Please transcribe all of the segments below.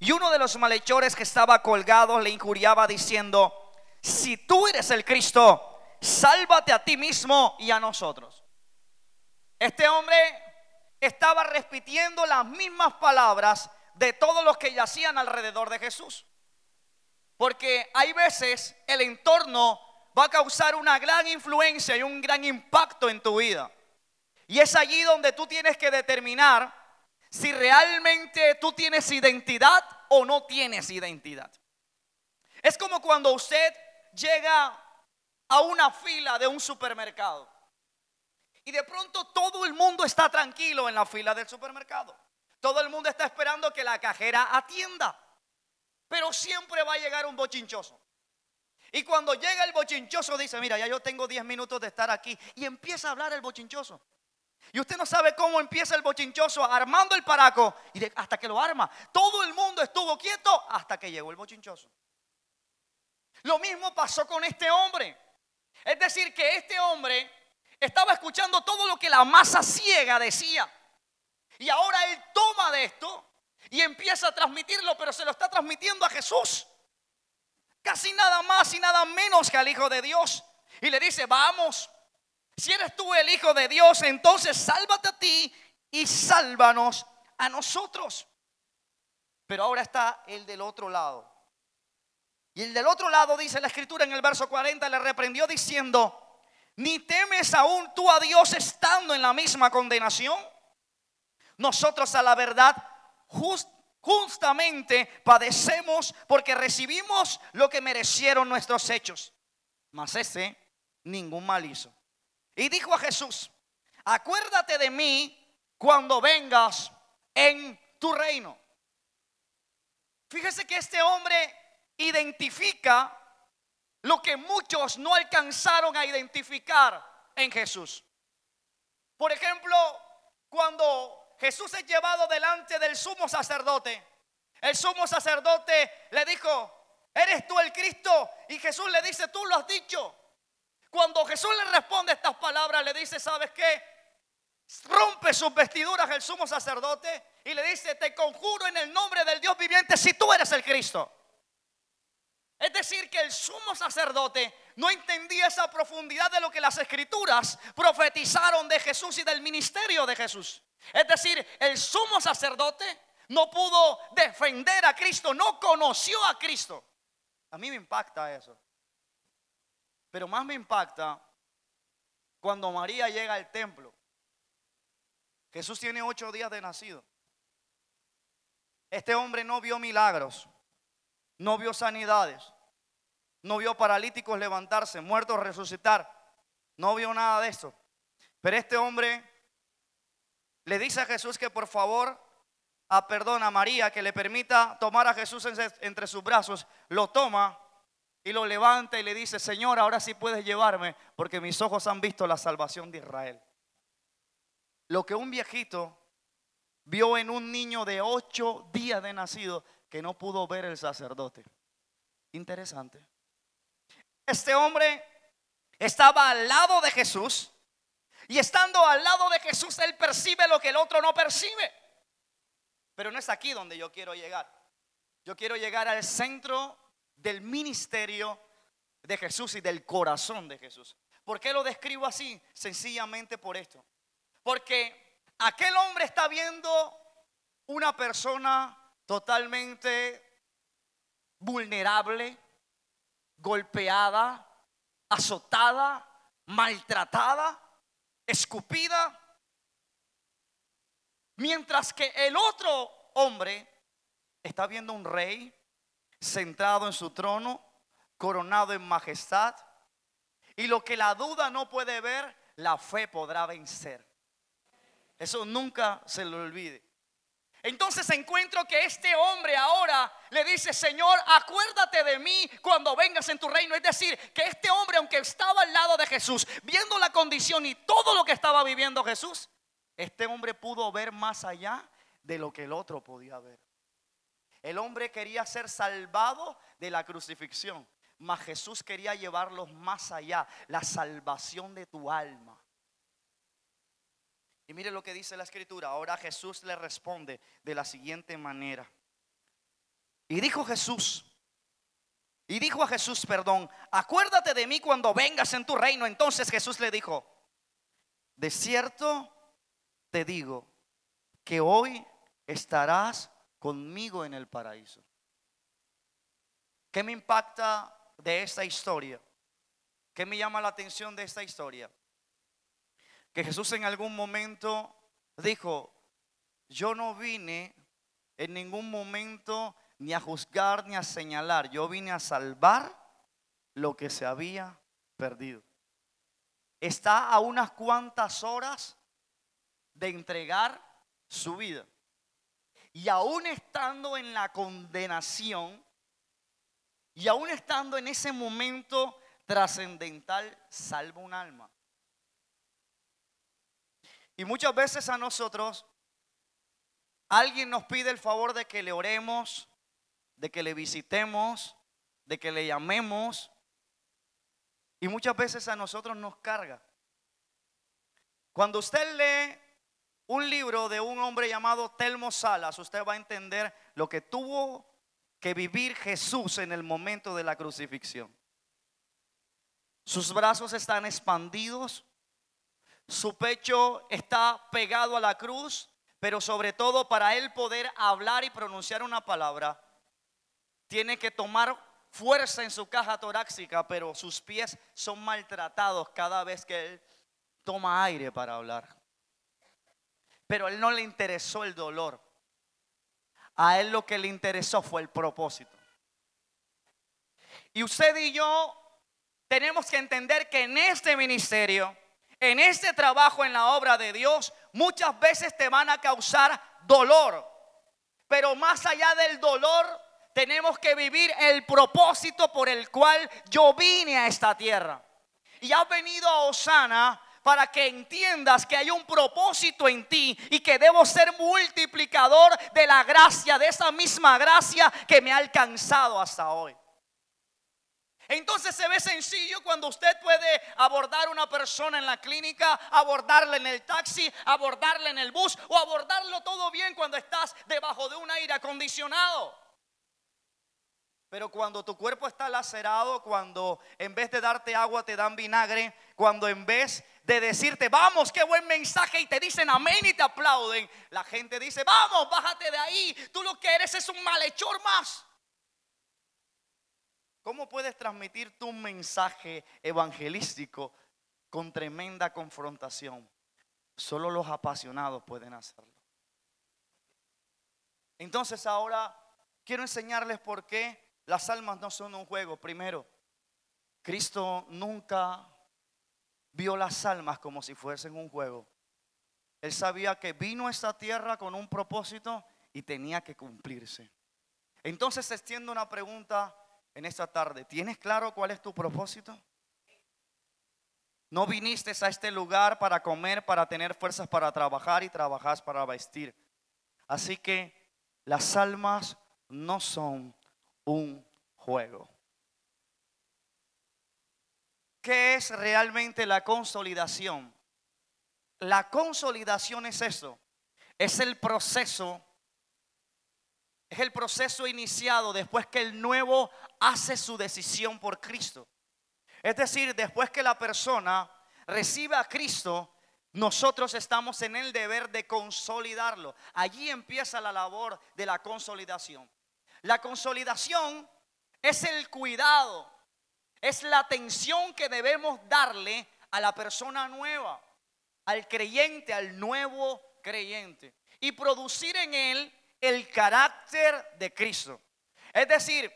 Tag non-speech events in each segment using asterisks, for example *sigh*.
Y uno de los malhechores que estaba colgado le injuriaba diciendo, si tú eres el Cristo, sálvate a ti mismo y a nosotros. Este hombre estaba repitiendo las mismas palabras de todos los que yacían alrededor de Jesús. Porque hay veces el entorno va a causar una gran influencia y un gran impacto en tu vida. Y es allí donde tú tienes que determinar si realmente tú tienes identidad o no tienes identidad. Es como cuando usted llega a una fila de un supermercado y de pronto todo el mundo está tranquilo en la fila del supermercado. Todo el mundo está esperando que la cajera atienda. Pero siempre va a llegar un bochinchoso. Y cuando llega el bochinchoso dice, mira, ya yo tengo 10 minutos de estar aquí. Y empieza a hablar el bochinchoso. Y usted no sabe cómo empieza el bochinchoso armando el paraco y hasta que lo arma. Todo el mundo estuvo quieto hasta que llegó el bochinchoso. Lo mismo pasó con este hombre. Es decir, que este hombre estaba escuchando todo lo que la masa ciega decía. Y ahora él toma de esto y empieza a transmitirlo, pero se lo está transmitiendo a Jesús. Casi nada más y nada menos que al Hijo de Dios. Y le dice, vamos, si eres tú el Hijo de Dios, entonces sálvate a ti y sálvanos a nosotros. Pero ahora está el del otro lado. Y el del otro lado dice la escritura en el verso 40, le reprendió diciendo, ni temes aún tú a Dios estando en la misma condenación. Nosotros a la verdad justamente padecemos porque recibimos lo que merecieron nuestros hechos. Mas ese ningún mal hizo. Y dijo a Jesús, acuérdate de mí cuando vengas en tu reino. Fíjese que este hombre identifica lo que muchos no alcanzaron a identificar en Jesús. Por ejemplo, cuando Jesús es llevado delante del sumo sacerdote, el sumo sacerdote le dijo, ¿eres tú el Cristo? Y Jesús le dice, tú lo has dicho. Cuando Jesús le responde estas palabras, le dice, ¿sabes qué? Rompe sus vestiduras el sumo sacerdote y le dice, te conjuro en el nombre del Dios viviente si tú eres el Cristo. Es decir, que el sumo sacerdote no entendía esa profundidad de lo que las escrituras profetizaron de Jesús y del ministerio de Jesús. Es decir, el sumo sacerdote no pudo defender a Cristo, no conoció a Cristo. A mí me impacta eso. Pero más me impacta cuando María llega al templo. Jesús tiene ocho días de nacido. Este hombre no vio milagros, no vio sanidades, no vio paralíticos levantarse, muertos resucitar, no vio nada de eso. Pero este hombre le dice a Jesús que por favor, a ah, perdona a María, que le permita tomar a Jesús entre sus brazos, lo toma y lo levanta y le dice, Señor, ahora sí puedes llevarme porque mis ojos han visto la salvación de Israel. Lo que un viejito vio en un niño de ocho días de nacido que no pudo ver el sacerdote. Interesante. Este hombre estaba al lado de Jesús y estando al lado de Jesús él percibe lo que el otro no percibe. Pero no es aquí donde yo quiero llegar. Yo quiero llegar al centro del ministerio de Jesús y del corazón de Jesús. ¿Por qué lo describo así? Sencillamente por esto. Porque aquel hombre está viendo una persona totalmente vulnerable, golpeada, azotada, maltratada, escupida. Mientras que el otro hombre está viendo un rey sentado en su trono, coronado en majestad. Y lo que la duda no puede ver, la fe podrá vencer. Eso nunca se lo olvide. Entonces encuentro que este hombre ahora le dice, Señor, acuérdate de mí cuando vengas en tu reino. Es decir, que este hombre, aunque estaba al lado de Jesús, viendo la condición y todo lo que estaba viviendo Jesús, este hombre pudo ver más allá de lo que el otro podía ver. El hombre quería ser salvado de la crucifixión, mas Jesús quería llevarlos más allá, la salvación de tu alma. Y mire lo que dice la escritura. Ahora Jesús le responde de la siguiente manera. Y dijo Jesús, y dijo a Jesús, perdón, acuérdate de mí cuando vengas en tu reino. Entonces Jesús le dijo, de cierto te digo que hoy estarás conmigo en el paraíso. ¿Qué me impacta de esta historia? ¿Qué me llama la atención de esta historia? Que Jesús en algún momento dijo, yo no vine en ningún momento ni a juzgar ni a señalar, yo vine a salvar lo que se había perdido. Está a unas cuantas horas de entregar su vida. Y aún estando en la condenación, y aún estando en ese momento trascendental, salva un alma. Y muchas veces a nosotros, alguien nos pide el favor de que le oremos, de que le visitemos, de que le llamemos. Y muchas veces a nosotros nos carga. Cuando usted lee un libro de un hombre llamado Telmo Salas, usted va a entender lo que tuvo que vivir Jesús en el momento de la crucifixión. Sus brazos están expandidos, su pecho está pegado a la cruz, pero sobre todo para él poder hablar y pronunciar una palabra, tiene que tomar fuerza en su caja torácica, pero sus pies son maltratados cada vez que él toma aire para hablar. Pero a él no le interesó el dolor. A él lo que le interesó fue el propósito. Y usted y yo tenemos que entender que en este ministerio, en este trabajo en la obra de Dios, muchas veces te van a causar dolor. Pero más allá del dolor, tenemos que vivir el propósito por el cual yo vine a esta tierra. Y has venido a Osana para que entiendas que hay un propósito en ti y que debo ser multiplicador de la gracia, de esa misma gracia que me ha alcanzado hasta hoy. Entonces se ve sencillo cuando usted puede abordar una persona en la clínica, abordarla en el taxi, abordarla en el bus o abordarlo todo bien cuando estás debajo de un aire acondicionado. Pero cuando tu cuerpo está lacerado, cuando en vez de darte agua te dan vinagre, cuando en vez de decirte, vamos, qué buen mensaje, y te dicen amén y te aplauden, la gente dice, vamos, bájate de ahí, tú lo que eres es un malhechor más. ¿Cómo puedes transmitir tu mensaje evangelístico con tremenda confrontación? Solo los apasionados pueden hacerlo. Entonces ahora quiero enseñarles por qué las almas no son un juego. Primero, Cristo nunca vio las almas como si fuesen un juego. Él sabía que vino a esta tierra con un propósito y tenía que cumplirse. Entonces se extiende una pregunta en esta tarde. ¿Tienes claro cuál es tu propósito? No viniste a este lugar para comer, para tener fuerzas para trabajar y trabajar para vestir. Así que las almas no son un juego. ¿Qué es realmente la consolidación? La consolidación es eso, es el proceso, es el proceso iniciado después que el nuevo hace su decisión por Cristo. Es decir, después que la persona recibe a Cristo, nosotros estamos en el deber de consolidarlo. Allí empieza la labor de la consolidación. La consolidación es el cuidado, es la atención que debemos darle a la persona nueva, al creyente, al nuevo creyente, y producir en él el carácter de Cristo. Es decir,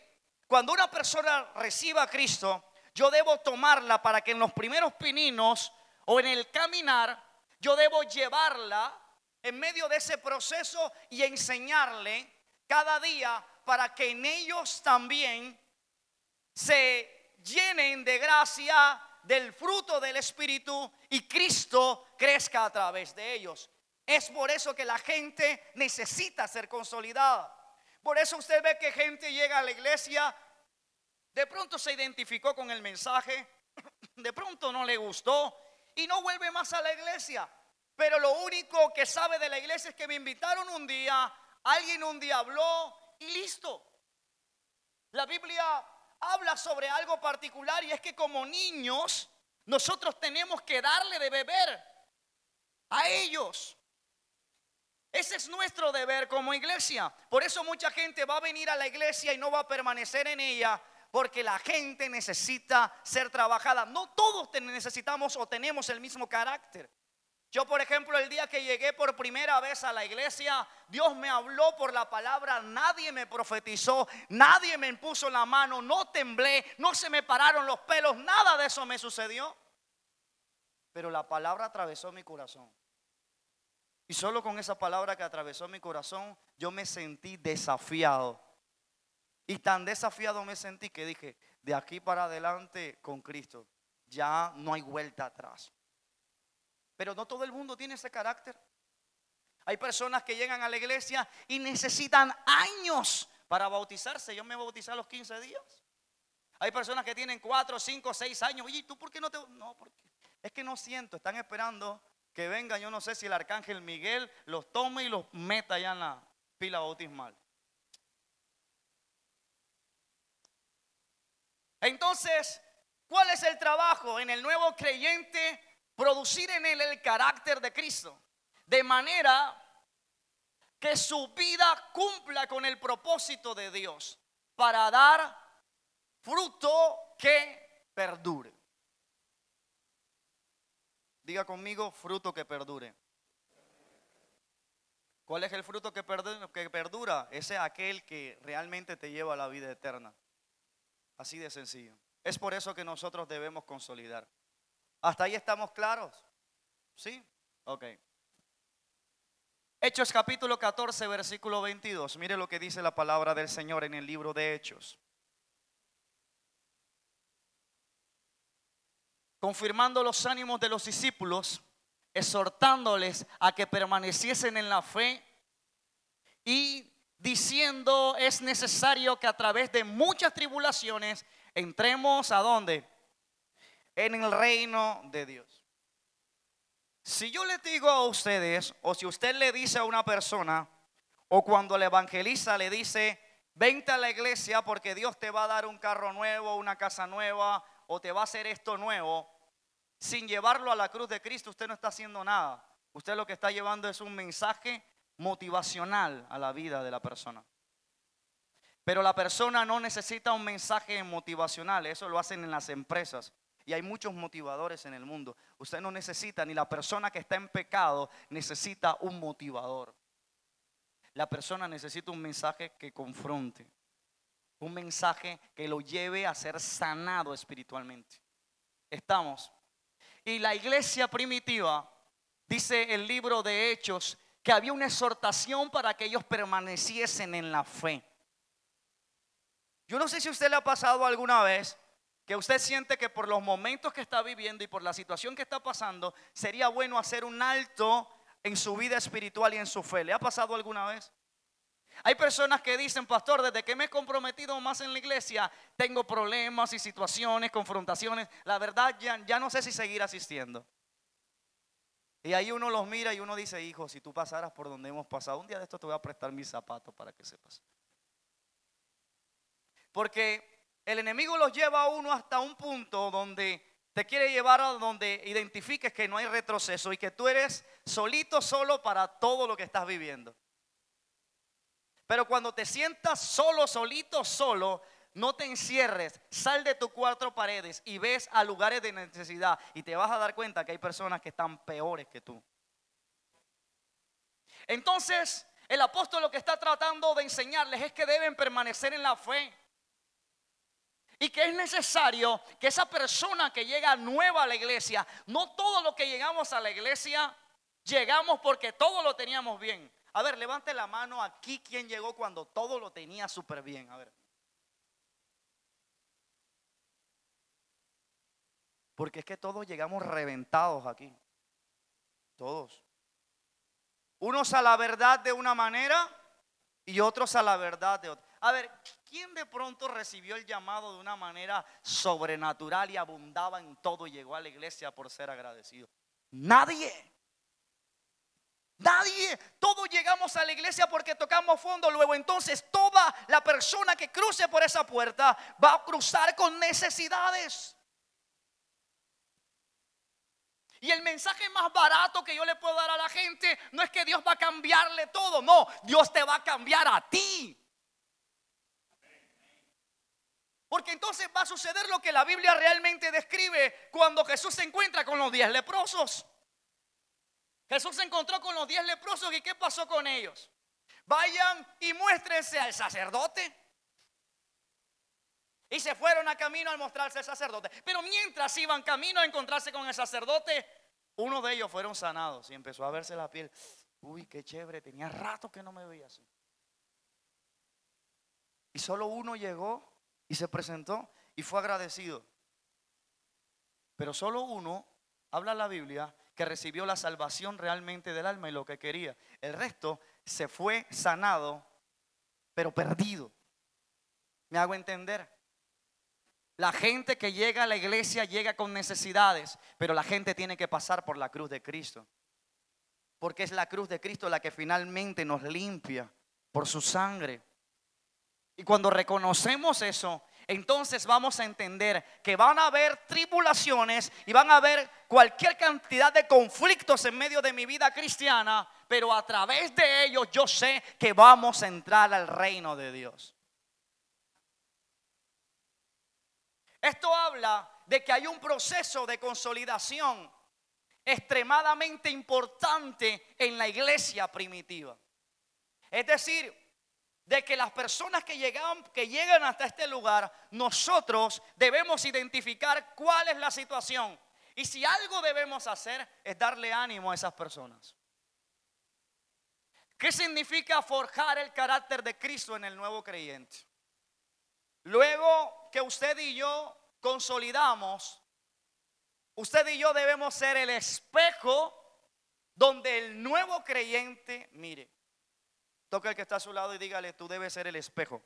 cuando una persona reciba a Cristo, yo debo tomarla para que en los primeros pininos o en el caminar, yo debo llevarla en medio de ese proceso y enseñarle cada día para que en ellos también se llenen de gracia del fruto del Espíritu y Cristo crezca a través de ellos. Es por eso que la gente necesita ser consolidada. Por eso usted ve que gente llega a la iglesia, de pronto se identificó con el mensaje, *coughs* de pronto no le gustó y no vuelve más a la iglesia. Pero lo único que sabe de la iglesia es que me invitaron un día, alguien un día habló listo. La Biblia habla sobre algo particular y es que como niños nosotros tenemos que darle de beber a ellos. Ese es nuestro deber como iglesia. Por eso mucha gente va a venir a la iglesia y no va a permanecer en ella porque la gente necesita ser trabajada. No todos necesitamos o tenemos el mismo carácter. Yo, por ejemplo, el día que llegué por primera vez a la iglesia, Dios me habló por la palabra, nadie me profetizó, nadie me impuso la mano, no temblé, no se me pararon los pelos, nada de eso me sucedió. Pero la palabra atravesó mi corazón. Y solo con esa palabra que atravesó mi corazón, yo me sentí desafiado. Y tan desafiado me sentí que dije, de aquí para adelante con Cristo, ya no hay vuelta atrás. Pero no todo el mundo tiene ese carácter. Hay personas que llegan a la iglesia y necesitan años para bautizarse. Yo me bauticé a los 15 días. Hay personas que tienen 4, 5, 6 años. Oye, ¿tú por qué no te.? No, porque es que no siento. Están esperando que venga, yo no sé si el arcángel Miguel los tome y los meta allá en la pila bautismal. Entonces, ¿cuál es el trabajo en el nuevo creyente? Producir en él el carácter de Cristo. De manera que su vida cumpla con el propósito de Dios para dar fruto que perdure. Diga conmigo, fruto que perdure. ¿Cuál es el fruto que perdura? Ese es aquel que realmente te lleva a la vida eterna. Así de sencillo. Es por eso que nosotros debemos consolidar. ¿Hasta ahí estamos claros? ¿Sí? Ok. Hechos capítulo 14, versículo 22. Mire lo que dice la palabra del Señor en el libro de Hechos. confirmando los ánimos de los discípulos, exhortándoles a que permaneciesen en la fe y diciendo es necesario que a través de muchas tribulaciones entremos a dónde? En el reino de Dios. Si yo le digo a ustedes, o si usted le dice a una persona, o cuando le evangeliza le dice, vente a la iglesia porque Dios te va a dar un carro nuevo, una casa nueva, o te va a hacer esto nuevo, sin llevarlo a la cruz de Cristo, usted no está haciendo nada. Usted lo que está llevando es un mensaje motivacional a la vida de la persona. Pero la persona no necesita un mensaje motivacional, eso lo hacen en las empresas. Y hay muchos motivadores en el mundo. Usted no necesita, ni la persona que está en pecado necesita un motivador. La persona necesita un mensaje que confronte, un mensaje que lo lleve a ser sanado espiritualmente. Estamos. Y la iglesia primitiva, dice el libro de Hechos, que había una exhortación para que ellos permaneciesen en la fe. Yo no sé si usted le ha pasado alguna vez que usted siente que por los momentos que está viviendo y por la situación que está pasando, sería bueno hacer un alto en su vida espiritual y en su fe. ¿Le ha pasado alguna vez? Hay personas que dicen, pastor, desde que me he comprometido más en la iglesia, tengo problemas y situaciones, confrontaciones. La verdad, ya, ya no sé si seguir asistiendo. Y ahí uno los mira y uno dice, hijo, si tú pasaras por donde hemos pasado, un día de esto te voy a prestar mis zapatos para que sepas. Porque el enemigo los lleva a uno hasta un punto donde te quiere llevar a donde identifiques que no hay retroceso y que tú eres solito solo para todo lo que estás viviendo. Pero cuando te sientas solo, solito, solo, no te encierres, sal de tus cuatro paredes y ves a lugares de necesidad y te vas a dar cuenta que hay personas que están peores que tú. Entonces, el apóstol lo que está tratando de enseñarles es que deben permanecer en la fe. Y que es necesario que esa persona que llega nueva a la iglesia, no todo lo que llegamos a la iglesia, llegamos porque todo lo teníamos bien. A ver, levante la mano aquí quien llegó cuando todo lo tenía súper bien. A ver. Porque es que todos llegamos reventados aquí. Todos. Unos a la verdad de una manera y otros a la verdad de otra. A ver, ¿quién de pronto recibió el llamado de una manera sobrenatural y abundaba en todo y llegó a la iglesia por ser agradecido? Nadie. Nadie, todos llegamos a la iglesia porque tocamos fondo. Luego entonces toda la persona que cruce por esa puerta va a cruzar con necesidades. Y el mensaje más barato que yo le puedo dar a la gente no es que Dios va a cambiarle todo, no, Dios te va a cambiar a ti. Porque entonces va a suceder lo que la Biblia realmente describe cuando Jesús se encuentra con los diez leprosos. Jesús se encontró con los diez leprosos y ¿qué pasó con ellos? Vayan y muéstrense al sacerdote. Y se fueron a camino al mostrarse al sacerdote. Pero mientras iban camino a encontrarse con el sacerdote, uno de ellos fueron sanados y empezó a verse la piel. Uy, qué chévere, tenía rato que no me veía así. Y solo uno llegó y se presentó y fue agradecido. Pero solo uno, habla la Biblia, que recibió la salvación realmente del alma y lo que quería. El resto se fue sanado, pero perdido. ¿Me hago entender? La gente que llega a la iglesia llega con necesidades, pero la gente tiene que pasar por la cruz de Cristo. Porque es la cruz de Cristo la que finalmente nos limpia por su sangre. Y cuando reconocemos eso, entonces vamos a entender que van a haber tribulaciones y van a haber cualquier cantidad de conflictos en medio de mi vida cristiana, pero a través de ellos yo sé que vamos a entrar al reino de Dios. Esto habla de que hay un proceso de consolidación extremadamente importante en la iglesia primitiva. Es decir, de que las personas que llegan, que llegan hasta este lugar, nosotros debemos identificar cuál es la situación. Y si algo debemos hacer es darle ánimo a esas personas. ¿Qué significa forjar el carácter de Cristo en el nuevo creyente? Luego que usted y yo consolidamos, usted y yo debemos ser el espejo donde el nuevo creyente mire. Toca el que está a su lado y dígale, tú debes ser el espejo.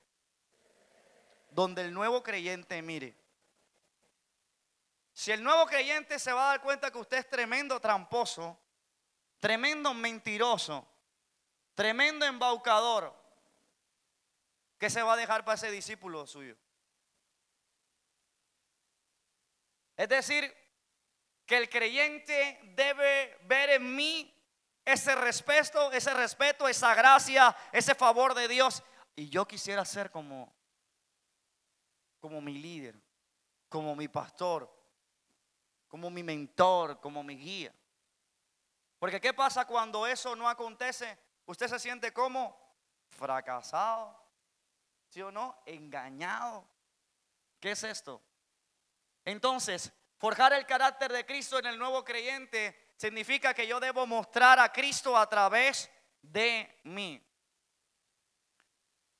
Donde el nuevo creyente mire. Si el nuevo creyente se va a dar cuenta que usted es tremendo tramposo, tremendo mentiroso, tremendo embaucador, ¿qué se va a dejar para ese discípulo suyo? Es decir, que el creyente debe ver en mí ese respeto, ese respeto, esa gracia, ese favor de Dios. Y yo quisiera ser como, como mi líder, como mi pastor, como mi mentor, como mi guía. Porque ¿qué pasa cuando eso no acontece? Usted se siente como fracasado, ¿sí o no? Engañado. ¿Qué es esto? Entonces, forjar el carácter de Cristo en el nuevo creyente significa que yo debo mostrar a Cristo a través de mí.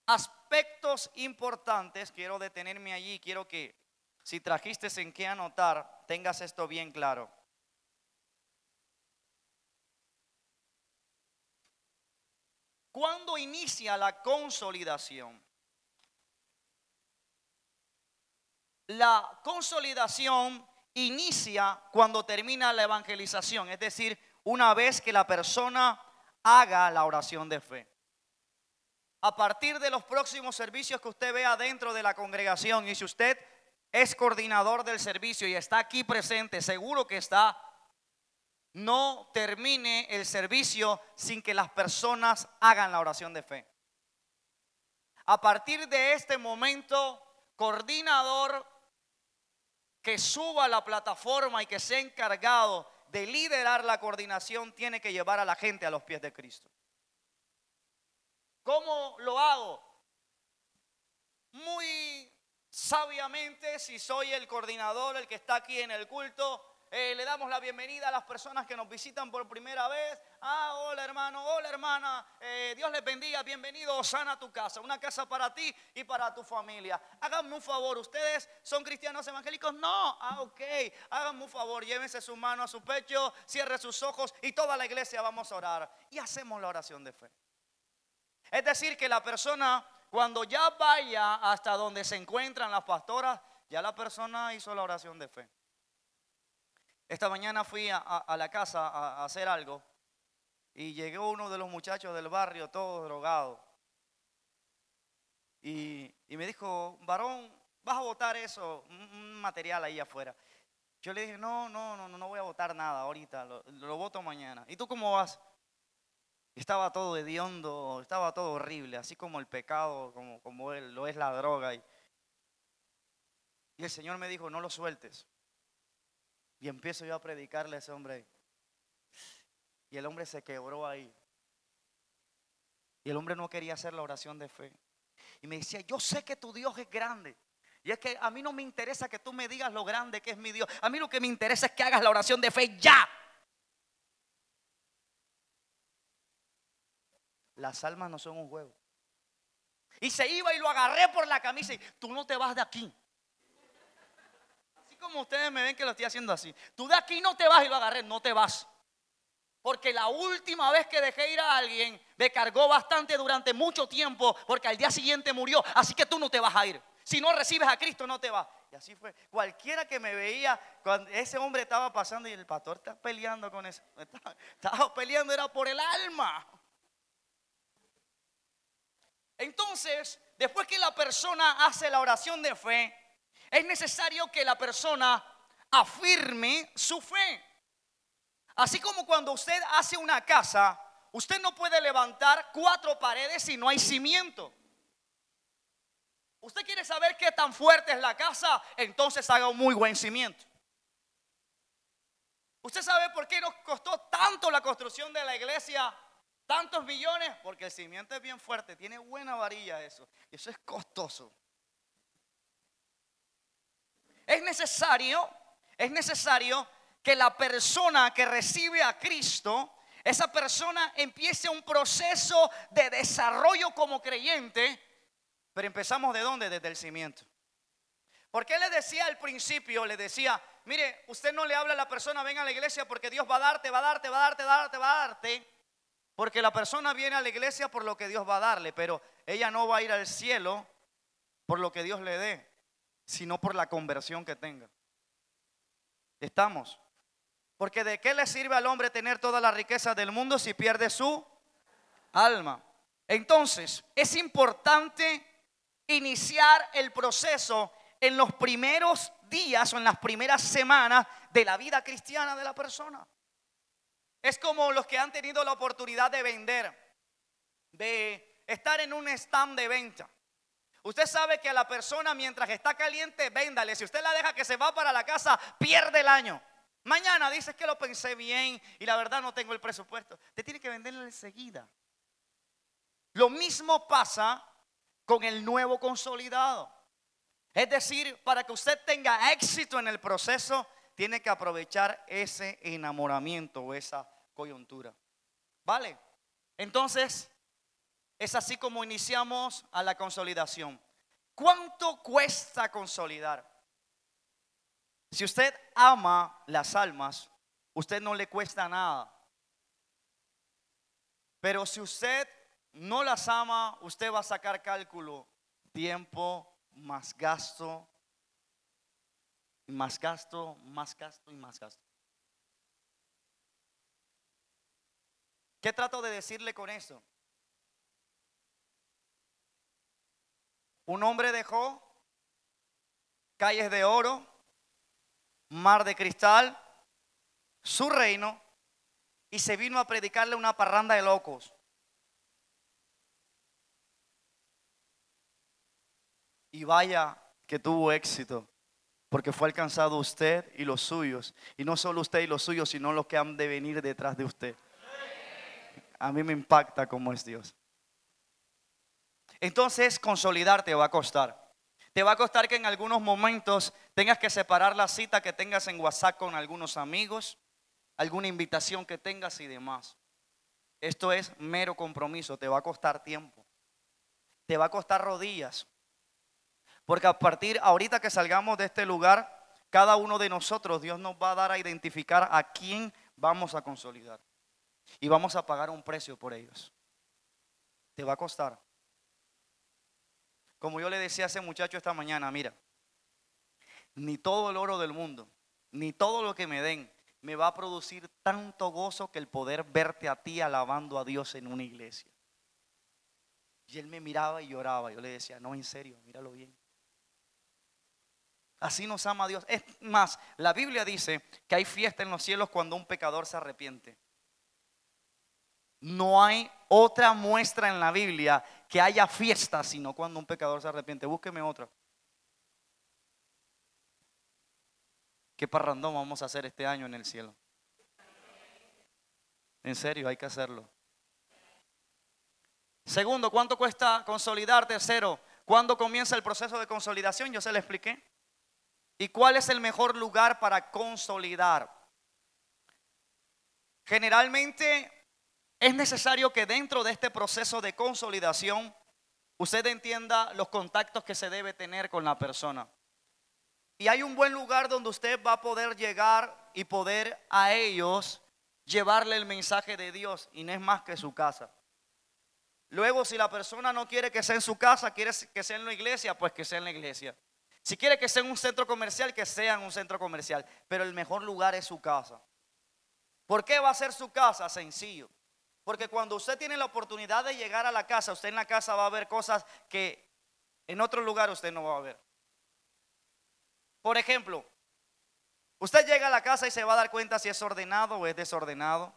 Aspectos importantes, quiero detenerme allí, quiero que si trajiste en qué anotar, tengas esto bien claro. ¿Cuándo inicia la consolidación? La consolidación inicia cuando termina la evangelización, es decir, una vez que la persona haga la oración de fe. A partir de los próximos servicios que usted vea dentro de la congregación y si usted es coordinador del servicio y está aquí presente, seguro que está, no termine el servicio sin que las personas hagan la oración de fe. A partir de este momento, coordinador que suba a la plataforma y que sea encargado de liderar la coordinación tiene que llevar a la gente a los pies de Cristo. ¿Cómo lo hago? Muy sabiamente, si soy el coordinador, el que está aquí en el culto, eh, le damos la bienvenida a las personas que nos visitan por primera vez. Ah, hola hermano, hola hermana, eh, Dios les bendiga, bienvenido, sana tu casa, una casa para ti y para tu familia. Háganme un favor, ¿ustedes son cristianos evangélicos? No, ah, ok, háganme un favor, llévense su mano a su pecho, cierre sus ojos y toda la iglesia vamos a orar. Y hacemos la oración de fe. Es decir, que la persona cuando ya vaya hasta donde se encuentran las pastoras, ya la persona hizo la oración de fe. Esta mañana fui a, la casa a, hacer algo y llegó uno de los muchachos del barrio todo drogado. Y, me dijo, varón, vas a votar eso, un, material ahí afuera. Yo le dije, no, no, no, no voy a votar nada ahorita, lo, lo voto mañana. ¿Y tú cómo vas? Estaba todo hediondo, estaba todo horrible, así como el pecado, como, como lo es la droga. Y el Señor me dijo, no lo sueltes. Y empiezo yo a predicarle a ese hombre. Y el hombre se quebró ahí. Y el hombre no quería hacer la oración de fe. Y me decía, yo sé que tu Dios es grande. Y es que a mí no me interesa que tú me digas lo grande que es mi Dios. A mí lo que me interesa es que hagas la oración de fe ya. Las almas no son un juego. Y se iba y lo agarré por la camisa y tú no te vas de aquí. Como ustedes me ven que lo estoy haciendo así. Tú de aquí no te vas y lo agarré, no te vas. Porque la última vez que dejé ir a alguien me cargó bastante durante mucho tiempo porque al día siguiente murió. Así que tú no te vas a ir. Si no recibes a Cristo, no te vas. Y así fue. Cualquiera que me veía, cuando ese hombre estaba pasando y el pastor está peleando con eso. *laughs* estaba peleando, era por el alma. Entonces, después que la persona hace la oración de fe, es necesario que la persona afirme su fe. Así como cuando usted hace una casa, usted no puede levantar cuatro paredes si no hay cimiento. Usted quiere saber qué tan fuerte es la casa, entonces haga un muy buen cimiento. ¿Usted sabe por qué nos costó tanto la construcción de la iglesia tantos millones, porque el cimiento es bien fuerte, tiene buena varilla eso. Y eso es costoso. Es necesario, es necesario que la persona que recibe a Cristo, esa persona empiece un proceso de desarrollo como creyente, pero empezamos de dónde? Desde el cimiento. Porque le decía al principio, le decía, mire, usted no le habla a la persona, venga a la iglesia porque Dios va a darte, va a darte, va a darte, va a darte, va a darte. Porque la persona viene a la iglesia por lo que Dios va a darle, pero ella no va a ir al cielo por lo que Dios le dé, sino por la conversión que tenga. ¿Estamos? Porque de qué le sirve al hombre tener toda la riqueza del mundo si pierde su alma. Entonces, es importante iniciar el proceso en los primeros días o en las primeras semanas de la vida cristiana de la persona. Es como los que han tenido la oportunidad de vender, de estar en un stand de venta. Usted sabe que a la persona mientras está caliente, véndale. Si usted la deja que se va para la casa, pierde el año. Mañana dices que lo pensé bien y la verdad no tengo el presupuesto. Usted tiene que venderle enseguida. Lo mismo pasa con el nuevo consolidado. Es decir, para que usted tenga éxito en el proceso, tiene que aprovechar ese enamoramiento o esa coyuntura. ¿Vale? Entonces, es así como iniciamos a la consolidación. ¿Cuánto cuesta consolidar? Si usted ama las almas, usted no le cuesta nada. Pero si usted no las ama, usted va a sacar cálculo, tiempo, más gasto, más gasto, más gasto y más gasto. ¿Qué trato de decirle con eso? Un hombre dejó calles de oro, mar de cristal, su reino, y se vino a predicarle una parranda de locos. Y vaya que tuvo éxito porque fue alcanzado usted y los suyos. Y no solo usted y los suyos, sino los que han de venir detrás de usted. A mí me impacta cómo es Dios. Entonces, consolidar te va a costar. Te va a costar que en algunos momentos tengas que separar la cita que tengas en WhatsApp con algunos amigos, alguna invitación que tengas y demás. Esto es mero compromiso, te va a costar tiempo. Te va a costar rodillas. Porque a partir, ahorita que salgamos de este lugar, cada uno de nosotros, Dios nos va a dar a identificar a quién vamos a consolidar. Y vamos a pagar un precio por ellos. Te va a costar. Como yo le decía a ese muchacho esta mañana, mira, ni todo el oro del mundo, ni todo lo que me den, me va a producir tanto gozo que el poder verte a ti alabando a Dios en una iglesia. Y él me miraba y lloraba. Yo le decía, no, en serio, míralo bien. Así nos ama Dios. Es más, la Biblia dice que hay fiesta en los cielos cuando un pecador se arrepiente. No hay otra muestra en la Biblia que haya fiesta, sino cuando un pecador se arrepiente. Búsqueme otra. ¿Qué parrandón vamos a hacer este año en el cielo? En serio, hay que hacerlo. Segundo, ¿cuánto cuesta consolidar? Tercero, ¿cuándo comienza el proceso de consolidación? Yo se le expliqué. ¿Y cuál es el mejor lugar para consolidar? Generalmente es necesario que dentro de este proceso de consolidación usted entienda los contactos que se debe tener con la persona. Y hay un buen lugar donde usted va a poder llegar y poder a ellos llevarle el mensaje de Dios y no es más que su casa. Luego, si la persona no quiere que sea en su casa, quiere que sea en la iglesia, pues que sea en la iglesia. Si quiere que sea en un centro comercial, que sea en un centro comercial. Pero el mejor lugar es su casa. ¿Por qué va a ser su casa? Sencillo. Porque cuando usted tiene la oportunidad de llegar a la casa, usted en la casa va a ver cosas que en otro lugar usted no va a ver. Por ejemplo, usted llega a la casa y se va a dar cuenta si es ordenado o es desordenado,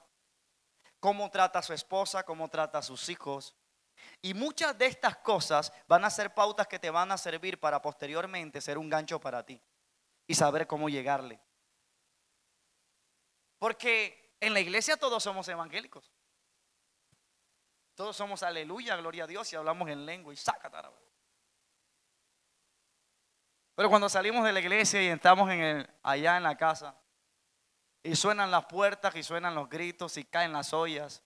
cómo trata a su esposa, cómo trata a sus hijos. Y muchas de estas cosas van a ser pautas que te van a servir para posteriormente ser un gancho para ti y saber cómo llegarle. Porque en la iglesia todos somos evangélicos. Todos somos aleluya, gloria a Dios y hablamos en lengua y saca pero cuando salimos de la iglesia y estamos en el, allá en la casa, y suenan las puertas, y suenan los gritos, y caen las ollas,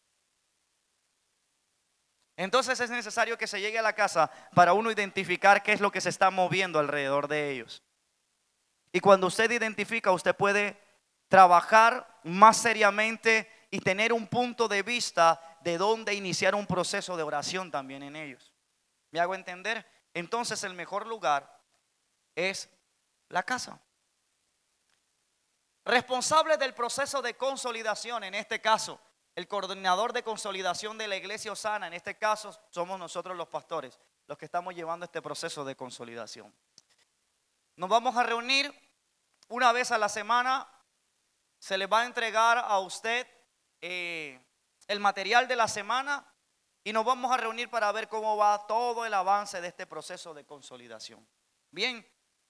entonces es necesario que se llegue a la casa para uno identificar qué es lo que se está moviendo alrededor de ellos. Y cuando usted identifica, usted puede trabajar más seriamente y tener un punto de vista de dónde iniciar un proceso de oración también en ellos. ¿Me hago entender? Entonces el mejor lugar es la casa. Responsable del proceso de consolidación, en este caso, el coordinador de consolidación de la iglesia Osana, en este caso somos nosotros los pastores, los que estamos llevando este proceso de consolidación. Nos vamos a reunir una vez a la semana, se le va a entregar a usted eh, el material de la semana y nos vamos a reunir para ver cómo va todo el avance de este proceso de consolidación. Bien,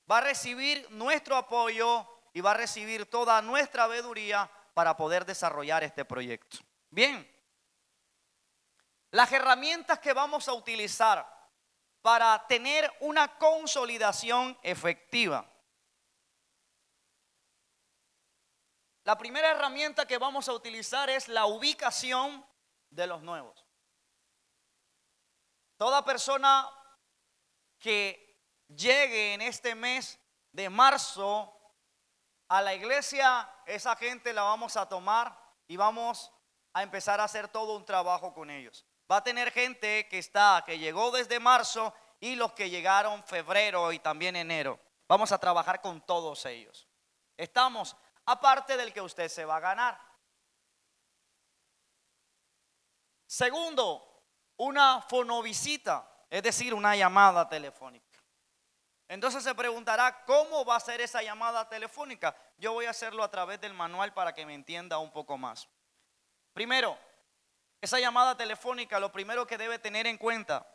va a recibir nuestro apoyo y va a recibir toda nuestra veeduría para poder desarrollar este proyecto. Bien, las herramientas que vamos a utilizar para tener una consolidación efectiva. La primera herramienta que vamos a utilizar es la ubicación de los nuevos. Toda persona que llegue en este mes de marzo a la iglesia, esa gente la vamos a tomar y vamos a empezar a hacer todo un trabajo con ellos. Va a tener gente que está, que llegó desde marzo y los que llegaron febrero y también enero. Vamos a trabajar con todos ellos. Estamos, aparte del que usted se va a ganar. Segundo, una fonovisita, es decir, una llamada telefónica. Entonces se preguntará, ¿cómo va a ser esa llamada telefónica? Yo voy a hacerlo a través del manual para que me entienda un poco más. Primero, esa llamada telefónica, lo primero que debe tener en cuenta,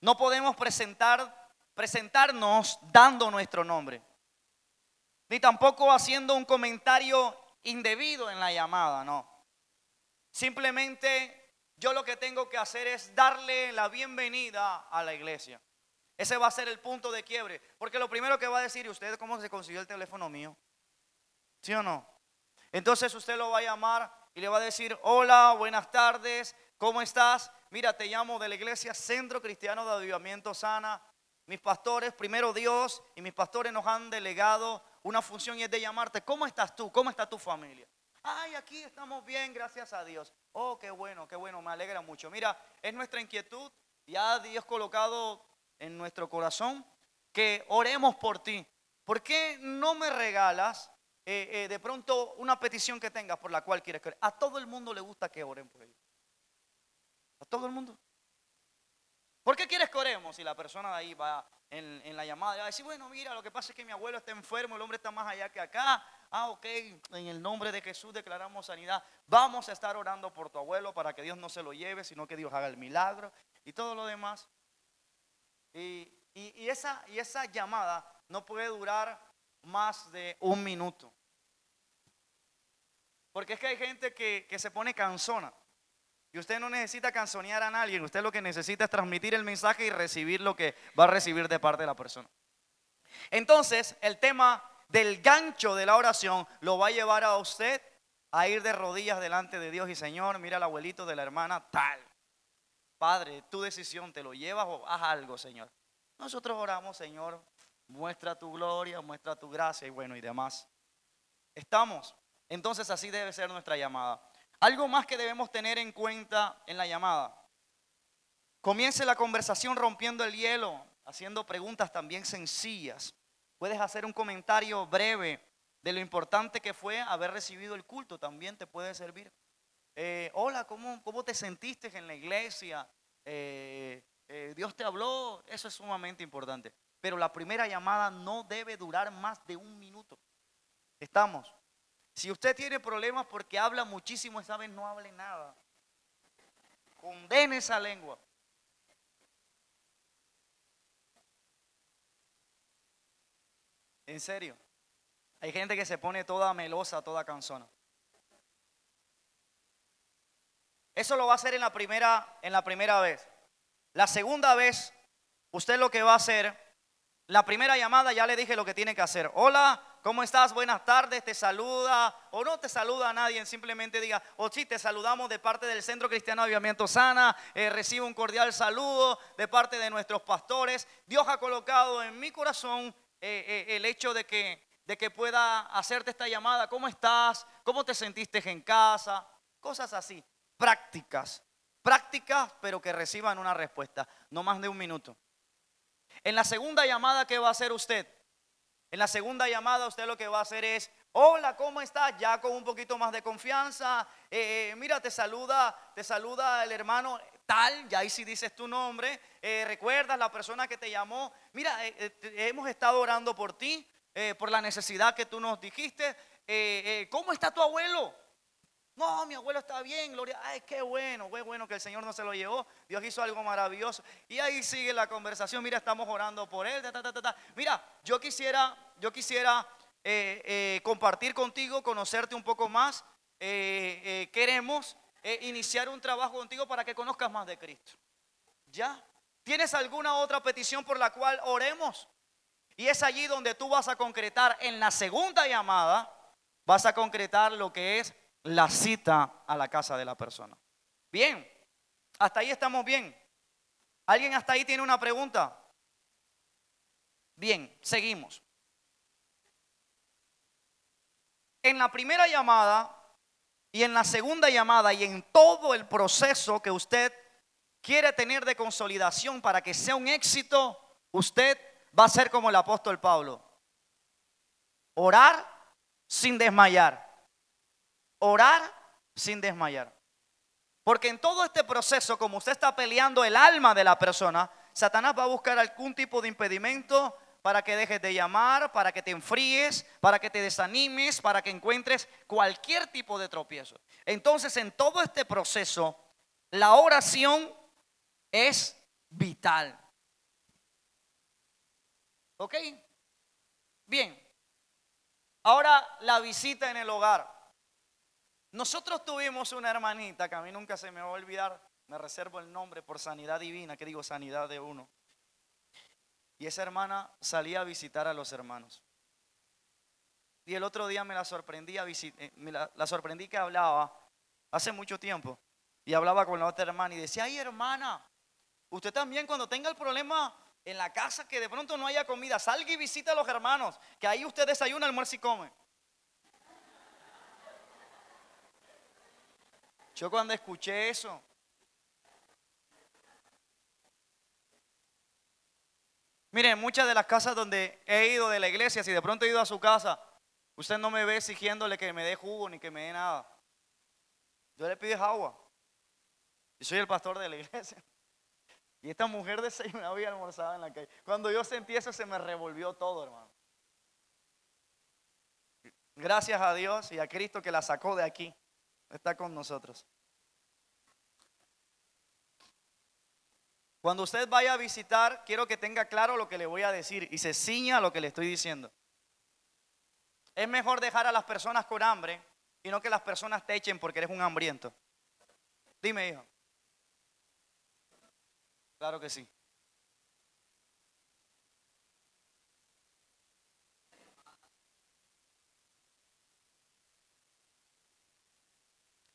no podemos presentar, presentarnos dando nuestro nombre, ni tampoco haciendo un comentario indebido en la llamada, no. Simplemente yo lo que tengo que hacer es darle la bienvenida a la iglesia. Ese va a ser el punto de quiebre. Porque lo primero que va a decir, ¿y usted cómo se consiguió el teléfono mío? ¿Sí o no? Entonces usted lo va a llamar y le va a decir, hola, buenas tardes, ¿cómo estás? Mira, te llamo de la iglesia Centro Cristiano de Avivamiento Sana. Mis pastores, primero Dios y mis pastores nos han delegado una función y es de llamarte, ¿cómo estás tú? ¿Cómo está tu familia? Ay, aquí estamos bien, gracias a Dios. Oh, qué bueno, qué bueno, me alegra mucho. Mira, es nuestra inquietud. Ya Dios colocado en nuestro corazón que oremos por ti. ¿Por qué no me regalas eh, eh, de pronto una petición que tengas por la cual quieres que A todo el mundo le gusta que oren por él. A todo el mundo. ¿Por qué quieres que oremos? Si la persona de ahí va en, la llamada, va a decir, bueno, mira, lo que pasa es que mi abuelo está enfermo, el hombre está más allá que acá. Ah, ok, en el nombre de Jesús declaramos sanidad. Vamos a estar orando por tu abuelo para que Dios no se lo lleve, sino que Dios haga el milagro y todo lo demás. Y, esa, y esa llamada no puede durar más de un minuto. Porque es que hay gente que, que se pone cansona. Y usted no necesita canzonear a nadie, usted lo que necesita es transmitir el mensaje y recibir lo que va a recibir de parte de la persona. Entonces, el tema del gancho de la oración lo va a llevar a usted a ir de rodillas delante de Dios y Señor, mira al abuelito de la hermana tal. Padre, tu decisión, ¿te lo llevas o haz algo, Señor? Nosotros oramos, Señor, muestra tu gloria, muestra tu gracia y bueno, y demás. Estamos. Entonces así debe ser nuestra llamada. Algo más que debemos tener en cuenta en la llamada. Comience la conversación rompiendo el hielo, haciendo preguntas también sencillas. Puedes hacer un comentario breve de lo importante que fue haber recibido el culto, también te puede servir. Eh, hola, ¿cómo, ¿cómo, te sentiste en la iglesia? Eh, eh, Dios te habló, eso es sumamente importante. Pero la primera llamada no debe durar más de un minuto. ¿Estamos? Si usted tiene problemas porque habla muchísimo, esa vez no hable nada. Condene esa lengua. En serio. Hay gente que se pone toda melosa, toda cansona. Eso lo va a hacer en la primera, en la primera vez. La segunda vez, usted lo que va a hacer, la primera llamada ya le dije lo que tiene que hacer. Hola, ¿Cómo estás? Buenas tardes, te saluda o no te saluda a nadie, simplemente diga, o oh, sí, te saludamos de parte del Centro Cristiano de Avivamiento Sana, eh, recibe un cordial saludo de parte de nuestros pastores. Dios ha colocado en mi corazón eh, eh, el hecho de que, de que pueda hacerte esta llamada. ¿Cómo estás? ¿Cómo te sentiste en casa? Cosas así, prácticas, prácticas, pero que reciban una respuesta, no más de un minuto. En la segunda llamada, ¿qué va a hacer usted? En la segunda llamada usted lo que va a hacer es, hola, ¿cómo estás? Ya con un poquito más de confianza. Eh, eh, mira, te saluda, te saluda el hermano tal, ya ahí sí dices tu nombre. Eh, recuerdas la persona que te llamó. Mira, hemos estado orando por ti, por la necesidad que tú nos dijiste. ¿Cómo está tu abuelo? No, mi abuelo está bien, gloria. Ay, qué bueno, qué bueno que el Señor no se lo llevó. Dios hizo algo maravilloso. Y ahí sigue la conversación. Mira, estamos orando por él. Mira, yo quisiera, yo quisiera eh, eh, compartir contigo, conocerte un poco más. Eh, queremos iniciar un trabajo contigo para que conozcas más de Cristo. ¿Ya? ¿Tienes alguna otra petición por la cual oremos? Y es allí donde tú vas a concretar en la segunda llamada, vas a concretar lo que es la cita a la casa de la persona. Bien, hasta ahí estamos bien. ¿Alguien hasta ahí tiene una pregunta? Bien, seguimos. En la primera llamada y en la segunda llamada y en todo el proceso que usted quiere tener de consolidación para que sea un éxito, usted va a ser como el apóstol Pablo. Orar sin desmayar orar sin desmayar. Porque en todo este proceso, como usted está peleando el alma de la persona, Satanás va a buscar algún tipo de impedimento para que dejes de llamar, para que te enfríes, para que te desanimes, para que encuentres cualquier tipo de tropiezo. Entonces, en todo este proceso, la oración es vital. ¿Ok? Bien. Ahora la visita en el hogar. Nosotros tuvimos una hermanita que a mí nunca se me va a olvidar, me reservo el nombre por sanidad divina, que digo sanidad de uno. Y esa hermana salía a visitar a los hermanos. Y el otro día me la sorprendí, eh, la, la sorprendí que hablaba hace mucho tiempo. Y hablaba con la otra hermana y decía, ay hermana, usted también cuando tenga el problema en la casa que de pronto no haya comida, salga y visita a los hermanos, que ahí usted desayuna, almuerza y come. Yo cuando escuché eso, miren, muchas de las casas donde he ido de la iglesia, si de pronto he ido a su casa, Usted no me ve exigiéndole que me dé jugo ni que me dé nada. Yo le pido agua. Yo soy el pastor de la *laughs* iglesia. Y esta mujer desayunaba y almorzaba en la calle. Cuando yo sentí eso se me revolvió todo, hermano. Gracias a Dios y a Cristo que la sacó de aquí. Está con nosotros. Cuando usted vaya a visitar, quiero que tenga claro lo que le voy a decir y se ciña a lo que le estoy diciendo. Es mejor dejar a las personas con hambre y no que las personas te echen porque eres un hambriento. Dime, hijo. Claro que sí.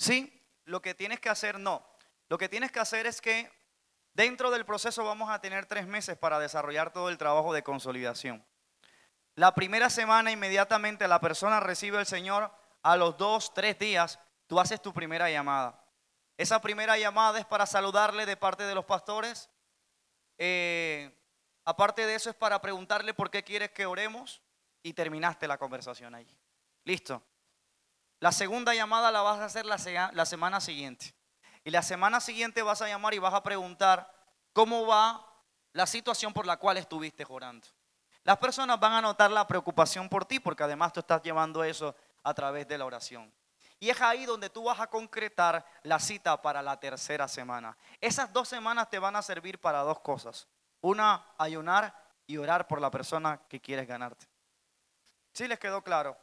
Sí, lo que tienes que hacer no. Lo que tienes que hacer es que dentro del proceso vamos a tener tres meses para desarrollar todo el trabajo de consolidación. La primera semana inmediatamente la persona recibe al Señor, a los dos, tres días, tú haces tu primera llamada. Esa primera llamada es para saludarle de parte de los pastores. Eh, aparte de eso es para preguntarle por qué quieres que oremos y terminaste la conversación allí. Listo. La segunda llamada la vas a hacer la, semana siguiente. Y la semana siguiente vas a llamar y vas a preguntar cómo va la situación por la cual estuviste orando. Las personas van a notar la preocupación por ti porque además tú estás llevando eso a través de la oración. Y es ahí donde tú vas a concretar la cita para la tercera semana. Esas dos semanas te van a servir para dos cosas. Una, ayunar y orar por la persona que quieres ganarte. ¿Sí les quedó claro?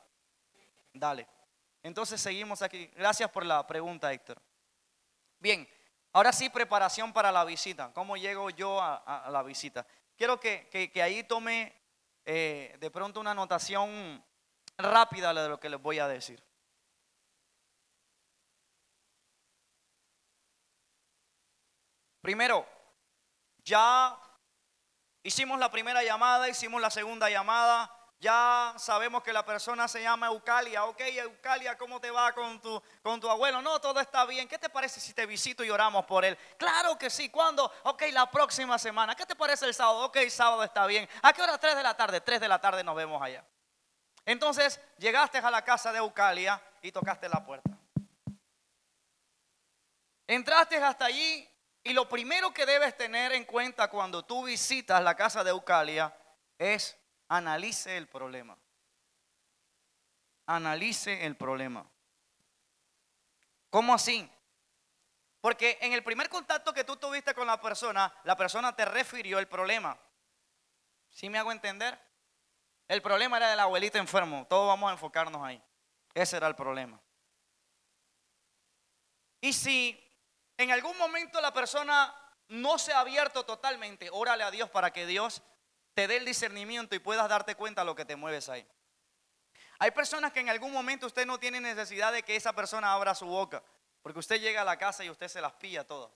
Dale. Entonces seguimos aquí. Gracias por la pregunta, Héctor. Bien, ahora sí, preparación para la visita. ¿Cómo llego yo a, la visita? Quiero que, que ahí tome eh, de pronto una anotación rápida de lo que les voy a decir. Primero, ya hicimos la primera llamada, hicimos la segunda llamada, ya sabemos que la persona se llama Eucalia. Ok, Eucalia, ¿cómo te va con tu, con tu abuelo? No, todo está bien. ¿Qué te parece si te visito y oramos por él? Claro que sí. ¿Cuándo? Ok, la próxima semana. ¿Qué te parece el sábado? Ok, sábado está bien. ¿A qué hora? Tres de la tarde. Tres de la tarde nos vemos allá. Entonces, llegaste a la casa de Eucalia y tocaste la puerta. Entraste hasta allí y lo primero que debes tener en cuenta cuando tú visitas la casa de Eucalia es analice el problema. Analice el problema. ¿Cómo así? Porque en el primer contacto que tú tuviste con la persona, la persona te refirió el problema. ¿Sí me hago entender? El problema era del abuelito enfermo. Todos vamos a enfocarnos ahí. Ese era el problema. Y si en algún momento la persona no se ha abierto totalmente, órale a Dios para que Dios te dé el discernimiento y puedas darte cuenta de lo que te mueves ahí. Hay personas que en algún momento usted no tiene necesidad de que esa persona abra su boca, porque usted llega a la casa y usted se las pilla todas.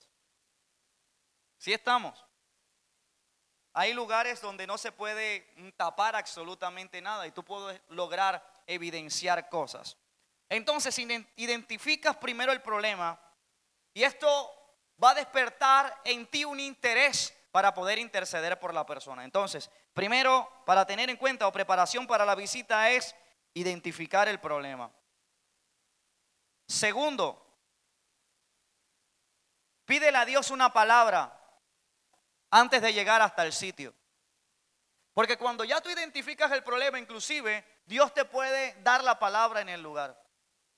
¿Sí estamos? Hay lugares donde no se puede tapar absolutamente nada y tú puedes lograr evidenciar cosas. Entonces identificas primero el problema y esto va a despertar en ti un interés para poder interceder por la persona. Entonces, primero, para tener en cuenta o preparación para la visita es identificar el problema. Segundo, pídele a Dios una palabra antes de llegar hasta el sitio. Porque cuando ya tú identificas el problema, inclusive, Dios te puede dar la palabra en el lugar.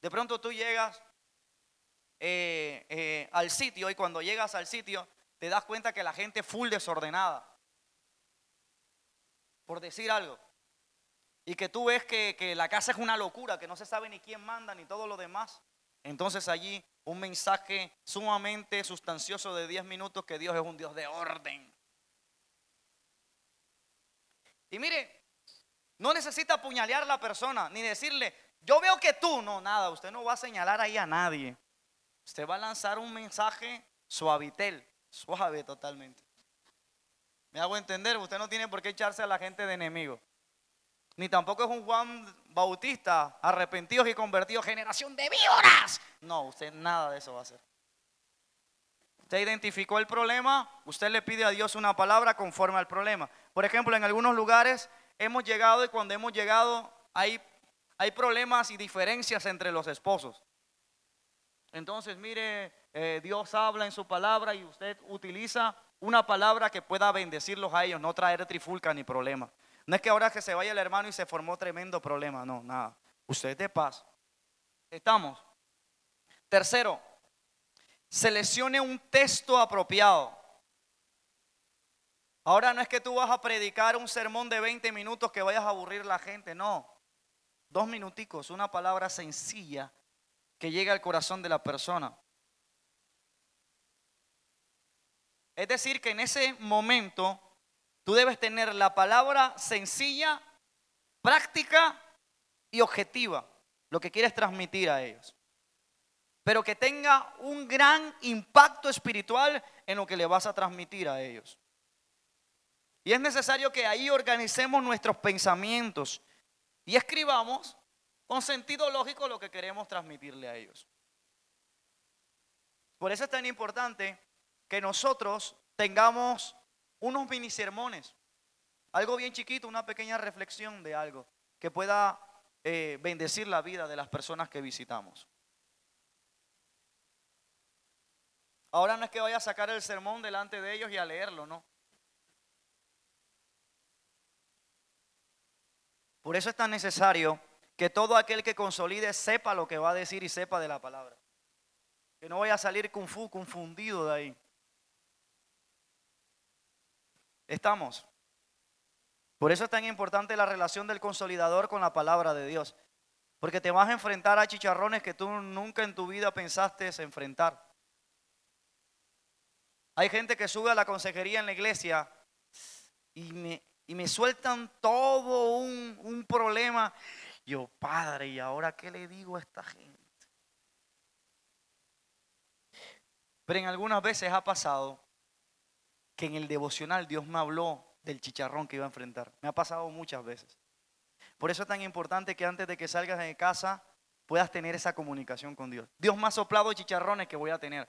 De pronto tú llegas eh, eh, al sitio y cuando llegas al sitio te das cuenta que la gente full desordenada. Por decir algo. Y que tú ves que, que la casa es una locura, que no se sabe ni quién manda ni todo lo demás. Entonces allí un mensaje sumamente sustancioso de 10 minutos que Dios es un Dios de orden. Y mire, no necesita apuñalear a la persona ni decirle, yo veo que tú, no, nada, usted no va a señalar ahí a nadie. Usted va a lanzar un mensaje suavitel. Suave totalmente. Me hago entender, usted no tiene por qué echarse a la gente de enemigo. Ni tampoco es un Juan Bautista, arrepentidos y convertidos, generación de víboras. No, usted nada de eso va a hacer. Usted identificó el problema, usted le pide a Dios una palabra conforme al problema. Por ejemplo, en algunos lugares hemos llegado y cuando hemos llegado hay, hay problemas y diferencias entre los esposos. Entonces, mire, eh, Dios habla en su palabra y usted utiliza una palabra que pueda bendecirlos a ellos, no traer trifulca ni problema. No es que ahora que se vaya el hermano y se formó tremendo problema, no, nada. Usted de paz. Estamos. Tercero, seleccione un texto apropiado. Ahora no es que tú vas a predicar un sermón de 20 minutos que vayas a aburrir a la gente, no. Dos minuticos, una palabra sencilla que llegue al corazón de la persona. Es decir, que en ese momento tú debes tener la palabra sencilla, práctica y objetiva, lo que quieres transmitir a ellos. Pero que tenga un gran impacto espiritual en lo que le vas a transmitir a ellos. Y es necesario que ahí organicemos nuestros pensamientos y escribamos con sentido lógico lo que queremos transmitirle a ellos. Por eso es tan importante que nosotros tengamos unos mini sermones, algo bien chiquito, una pequeña reflexión de algo que pueda eh, bendecir la vida de las personas que visitamos. Ahora no es que vaya a sacar el sermón delante de ellos y a leerlo, no. Por eso es tan necesario que todo aquel que consolide sepa lo que va a decir y sepa de la palabra. Que no vaya a salir confundido de ahí. Estamos. Por eso es tan importante la relación del consolidador con la palabra de Dios. Porque te vas a enfrentar a chicharrones que tú nunca en tu vida pensaste enfrentar. Hay gente que sube a la consejería en la iglesia y me, y me sueltan todo un, un problema. Yo, padre, ¿y ahora qué le digo a esta gente? Pero en algunas veces ha pasado que en el devocional Dios me habló del chicharrón que iba a enfrentar. Me ha pasado muchas veces. Por eso es tan importante que antes de que salgas de casa puedas tener esa comunicación con Dios. Dios me ha soplado chicharrones que voy a tener.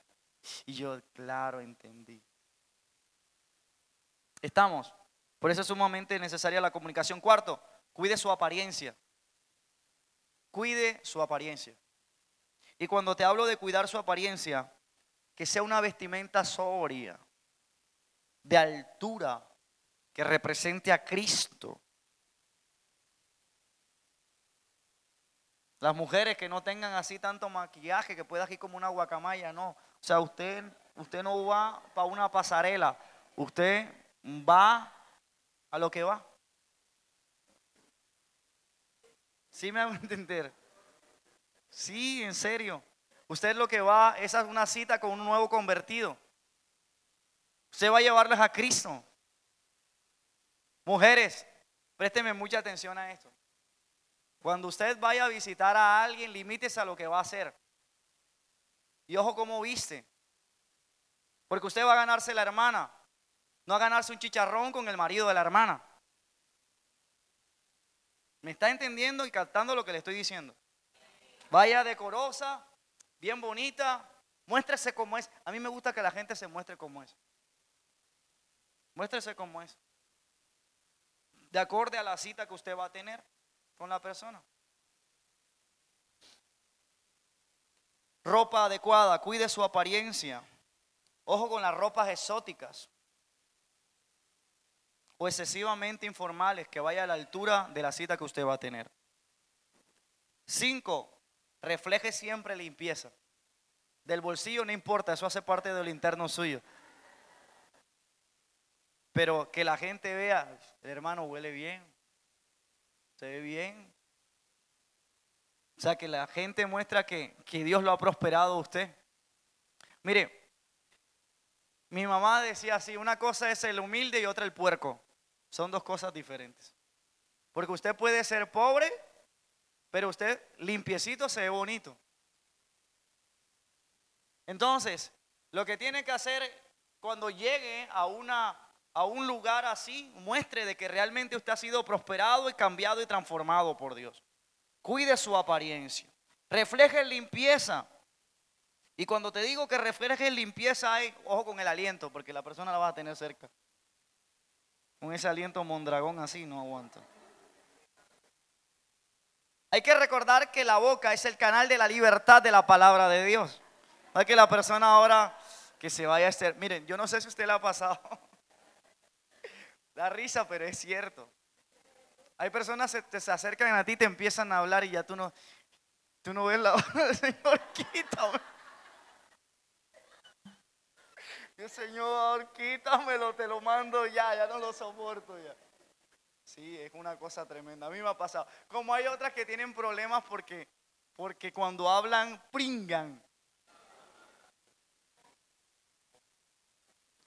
Y yo, claro, entendí. Estamos. Por eso es sumamente necesaria la comunicación. Cuarto, cuide su apariencia. Cuide su apariencia. Y cuando te hablo de cuidar su apariencia, que sea una vestimenta sobria, de altura que represente a Cristo. Las mujeres que no tengan así tanto maquillaje, que pueda ir como una guacamaya, no. O sea, usted, usted no va para una pasarela, usted va a lo que va. ¿Sí me hago *laughs* entender? Sí, en serio. Usted lo que va, es una cita con un nuevo convertido. Usted va a llevarles a Cristo. Mujeres, présteme mucha atención a esto. Cuando usted vaya a visitar a alguien, limítese a lo que va a hacer. Y ojo cómo viste. Porque usted va a ganarse la hermana, no a ganarse un chicharrón con el marido de la hermana. ¿Me está entendiendo y captando lo que le estoy diciendo? Vaya decorosa, bien bonita, muéstrese como es. A mí me gusta que la gente se muestre como es. Muéstrese como es. De acorde a la cita que usted va a tener con la persona. Ropa adecuada, cuide su apariencia. Ojo con las ropas exóticas o excesivamente informales que vaya a la altura de la cita que usted va a tener. Cinco, refleje siempre limpieza. Del bolsillo no importa, eso hace parte del interno suyo. Pero que la gente vea, el hermano huele bien, se ve bien. O sea, que la gente muestra que, que Dios lo ha prosperado a usted. Mire, mi mamá decía así, una cosa es el humilde y otra el puerco. Son dos cosas diferentes. Porque usted puede ser pobre, pero usted limpiecito se ve bonito. Entonces, lo que tiene que hacer cuando llegue a una a un lugar así, muestre de que realmente usted ha sido prosperado y cambiado y transformado por Dios. Cuide su apariencia. Refleje limpieza. Y cuando te digo que refleje limpieza, hay, ojo con el aliento, porque la persona la va a tener cerca. Con ese aliento mondragón así no aguanta. Hay que recordar que la boca es el canal de la libertad de la palabra de Dios. Es que la persona ahora que se vaya a hacer, miren, yo no sé si usted le ha pasado. *laughs* Da risa, pero es cierto. Hay personas que se acercan a ti, te empiezan a hablar y ya tú no, tú no ves la *laughs* hora del Señor, quítame. Señor, quítamelo, te lo mando ya, ya no lo soporto ya. Sí, es una cosa tremenda. A mí me ha pasado. Como hay otras que tienen problemas porque, porque cuando hablan, pringan.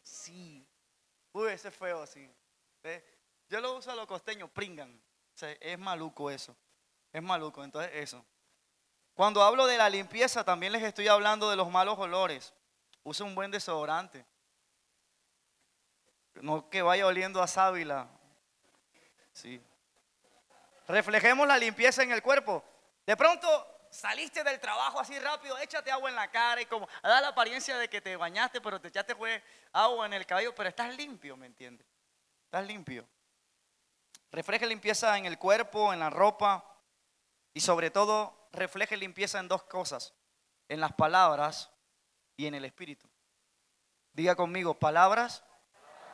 Sí. Uy, ese es feo, sí. Yo lo uso a los costeños, pringan. es maluco eso. Es maluco, entonces eso. Cuando hablo de la limpieza, también les estoy hablando de los malos olores. Usa un buen desodorante. No que vaya oliendo a sábila. Sí. Reflejemos la limpieza en el cuerpo. De pronto saliste del trabajo así rápido, échate agua en la cara y como da la apariencia de que te bañaste, pero te echaste agua en el cabello, pero estás limpio, ¿me entiendes? Estás limpio. Refleje limpieza en el cuerpo, en la ropa y sobre todo refleje limpieza en dos cosas, en las palabras y en el espíritu. Diga conmigo, palabras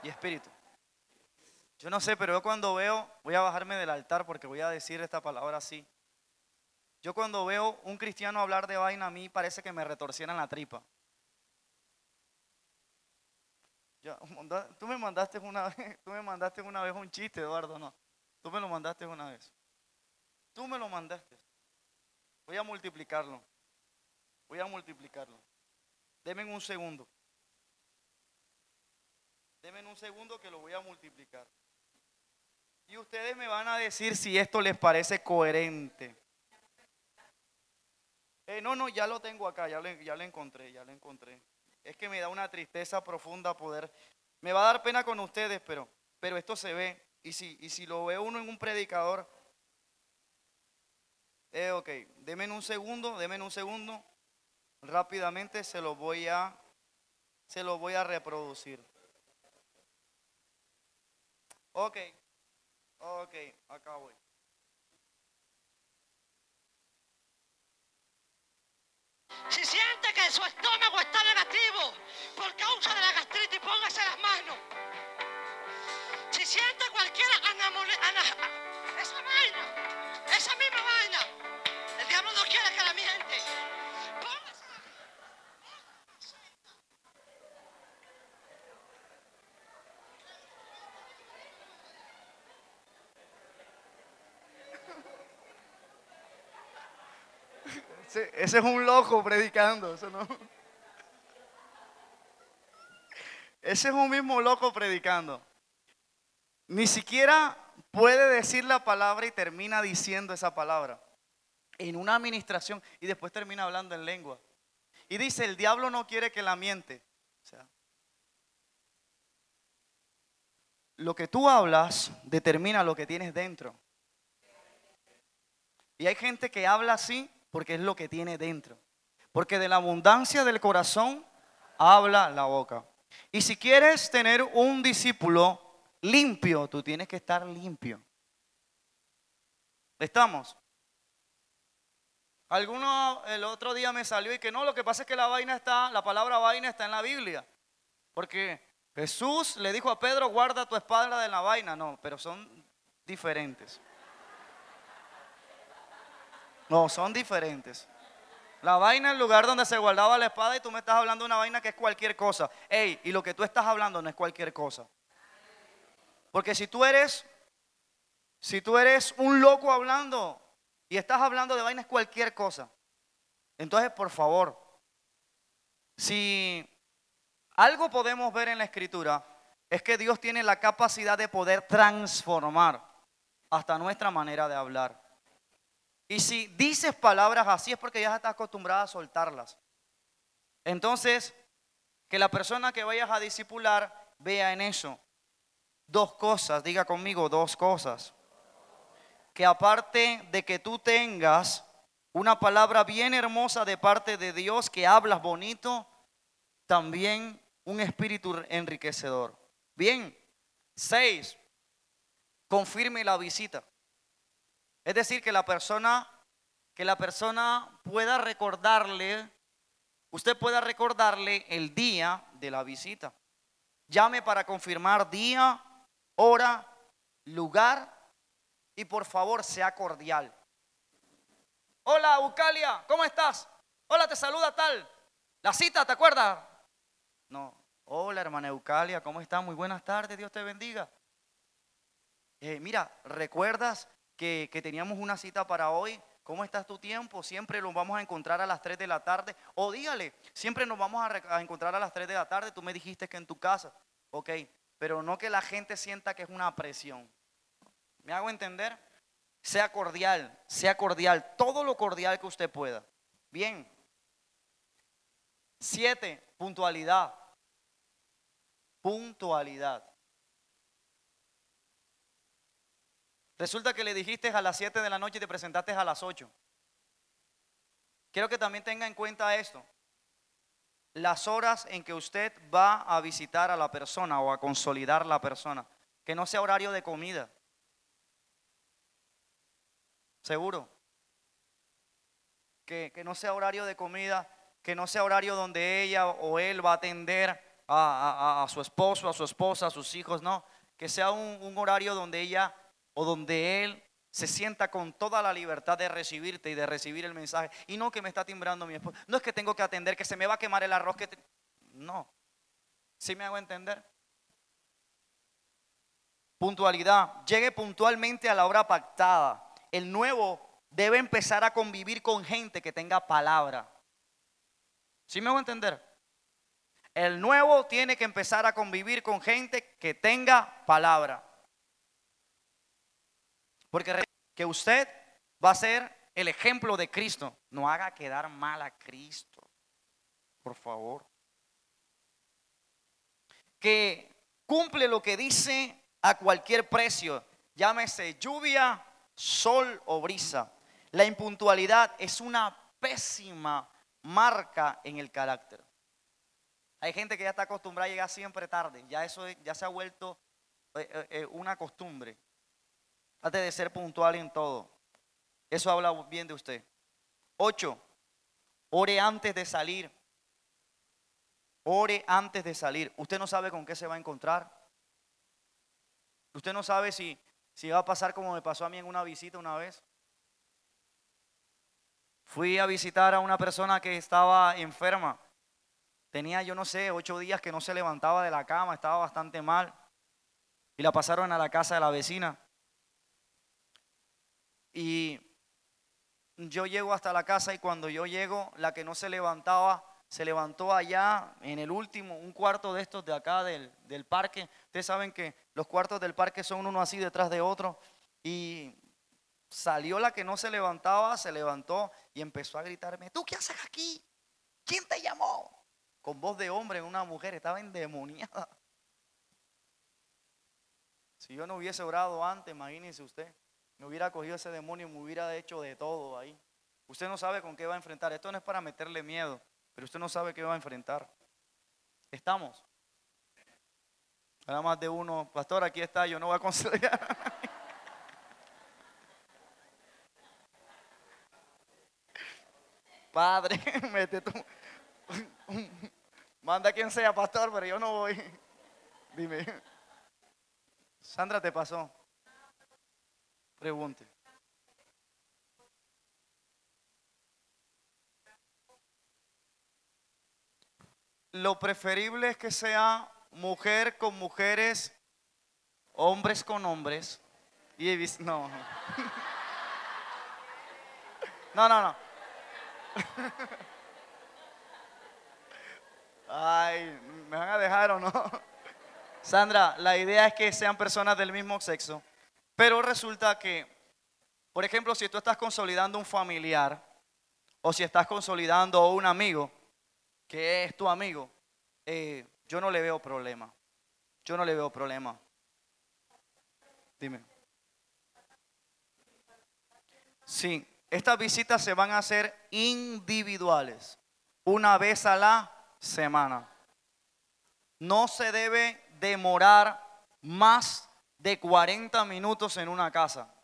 y espíritu. Yo no sé, pero yo cuando veo, voy a bajarme del altar porque voy a decir esta palabra así. Yo cuando veo un cristiano hablar de vaina, a mí parece que me retorcieran la tripa. *laughs* tú me mandaste una vez, *laughs* tú me mandaste una vez un chiste, Eduardo, no. Tú me lo mandaste una vez. Tú me lo mandaste. Voy a multiplicarlo. Voy a multiplicarlo. Deme un segundo. Deme un segundo que lo voy a multiplicar. Y ustedes me van a decir si esto les parece coherente. Eh, no, no, ya lo tengo acá, ya lo, ya lo encontré, ya lo encontré. Es que me da una tristeza profunda poder. Me va a dar pena con ustedes, pero, pero esto se ve. Y si, y si lo ve uno en un predicador, eh, ok, denme un segundo, denme un segundo. Rápidamente se lo voy a, se lo voy a reproducir. Ok, ok, acá voy. Si siente que su estómago Ese, es un loco predicando, no. Ese es un mismo loco predicando. Ni siquiera puede decir la palabra y termina diciendo esa palabra. En una administración y después termina hablando en lengua. Y dice, el diablo no quiere que la miente. O sea, lo que tú hablas determina lo que tienes dentro. Y hay gente que habla así porque es lo que tiene dentro. Porque de la abundancia del corazón habla la boca. Y si quieres tener un discípulo limpio, tú tienes que estar limpio. ¿Estamos? Alguno el otro día me salió y que no, lo que pasa es que la vaina está, la palabra vaina está en la Biblia. Porque Jesús le dijo a Pedro, guarda tu espada de la vaina. No, pero son diferentes. No, son diferentes. La vaina es el lugar donde se guardaba la espada y tú me estás hablando de una vaina que es cualquier cosa. Ey, y lo que tú estás hablando no es cualquier cosa. Porque si tú eres, si tú eres un loco hablando y estás hablando de vainas cualquier cosa, entonces por favor, si algo podemos ver en la escritura, es que Dios tiene la capacidad de poder transformar hasta nuestra manera de hablar. Y si dices palabras así es porque ya estás acostumbrada a soltarlas. Entonces, que la persona que vayas a discipular vea en eso dos cosas, diga conmigo dos cosas. Que aparte de que tú tengas una palabra bien hermosa de parte de Dios, que hablas bonito, también un espíritu enriquecedor. Bien, seis, confirme la visita. Es decir, que la persona que la persona pueda recordarle, usted pueda recordarle el día de la visita. Llame para confirmar día, hora, lugar y por favor sea cordial. Hola, Eucalia, ¿cómo estás? Hola, te saluda tal. La cita, ¿te acuerdas? No. Hola, hermana Eucalia, ¿cómo estás? Muy buenas tardes, Dios te bendiga. Eh, mira, ¿recuerdas que, teníamos una cita para hoy? ¿Cómo estás tu tiempo? Siempre nos vamos a encontrar a las 3 de la tarde. O dígale, siempre nos vamos a, a encontrar a las 3 de la tarde. Tú me dijiste que en tu casa. Ok, pero no que la gente sienta que es una presión. ¿Me hago entender? Sea cordial, sea cordial, todo lo cordial que usted pueda. Bien. Siete, puntualidad. Puntualidad. Resulta que le dijiste a las 7 de la noche y te presentaste a las 8. Quiero que también tenga en cuenta esto. Las horas en que usted va a visitar a la persona o a consolidar la persona. Que no sea horario de comida. Seguro. Que, no sea horario de comida, que no sea horario donde ella o él va a atender a, su esposo, a su esposa, a sus hijos, no. Que sea un, horario donde ella o donde él se sienta con toda la libertad de recibirte y de recibir el mensaje. Y no que me está timbrando mi esposo. No es que tengo que atender, que se me va a quemar el arroz. Que No. ¿Sí me hago entender? Puntualidad. Llegue puntualmente a la hora pactada el nuevo debe empezar a convivir con gente que tenga palabra. ¿Sí me a entender? El nuevo tiene que empezar a convivir con gente que tenga palabra. Porque que usted va a ser el ejemplo de Cristo. No haga quedar mal a Cristo. Por favor. Que cumple lo que dice a cualquier precio. Llámese lluvia, sol o brisa. La impuntualidad es una pésima marca en el carácter. Hay gente que ya está acostumbrada a llegar siempre tarde. Ya eso ya se ha vuelto eh, eh, eh, una costumbre. Trate de ser puntual en todo. Eso habla bien de usted. Ocho, ore antes de salir. Ore antes de salir. Usted no sabe con qué se va a encontrar. Usted no sabe si si va a pasar como me pasó a mí en una visita una vez. Fui a visitar a una persona que estaba enferma. Tenía, yo no sé, ocho días que no se levantaba de la cama, estaba bastante mal. Y la pasaron a la casa de la vecina. Y yo llego hasta la casa y cuando yo llego, la que no se levantaba, se levantó allá en el último, un cuarto de estos de acá del, del parque. Ustedes saben que los cuartos del parque son uno así detrás de otro. Y salió la que no se levantaba, se levantó y empezó a gritarme, ¿tú qué haces aquí? ¿Quién te llamó? Con voz de hombre, una mujer, estaba endemoniada. Si yo no hubiese orado antes, imagínese usted, me hubiera cogido ese demonio y me hubiera hecho de todo ahí. Usted no sabe con qué va a enfrentar. Esto no es para meterle miedo, pero usted no sabe qué va a enfrentar. ¿Estamos? Nada más de uno, pastor, aquí está, yo no voy a conciliar. *laughs* Padre, *laughs* mete tú. *laughs* Manda quien sea, pastor, pero yo no voy. Dime. Sandra, ¿te pasó? Pregunte. Lo preferible es que sea mujer con mujeres, hombres con hombres. Y he visto, *laughs* no. No, no, no. *laughs* Ay, ¿me van a dejar o no? *laughs* Sandra, la idea es que sean personas del mismo sexo, pero resulta que, por ejemplo, si tú estás consolidando un familiar o si estás consolidando un amigo, que es tu amigo, eh, yo no le veo problema. Yo no le veo problema. Dime. Sí, estas visitas se van a hacer individuales, una vez a la semana. No se debe demorar más de 40 minutos en una casa.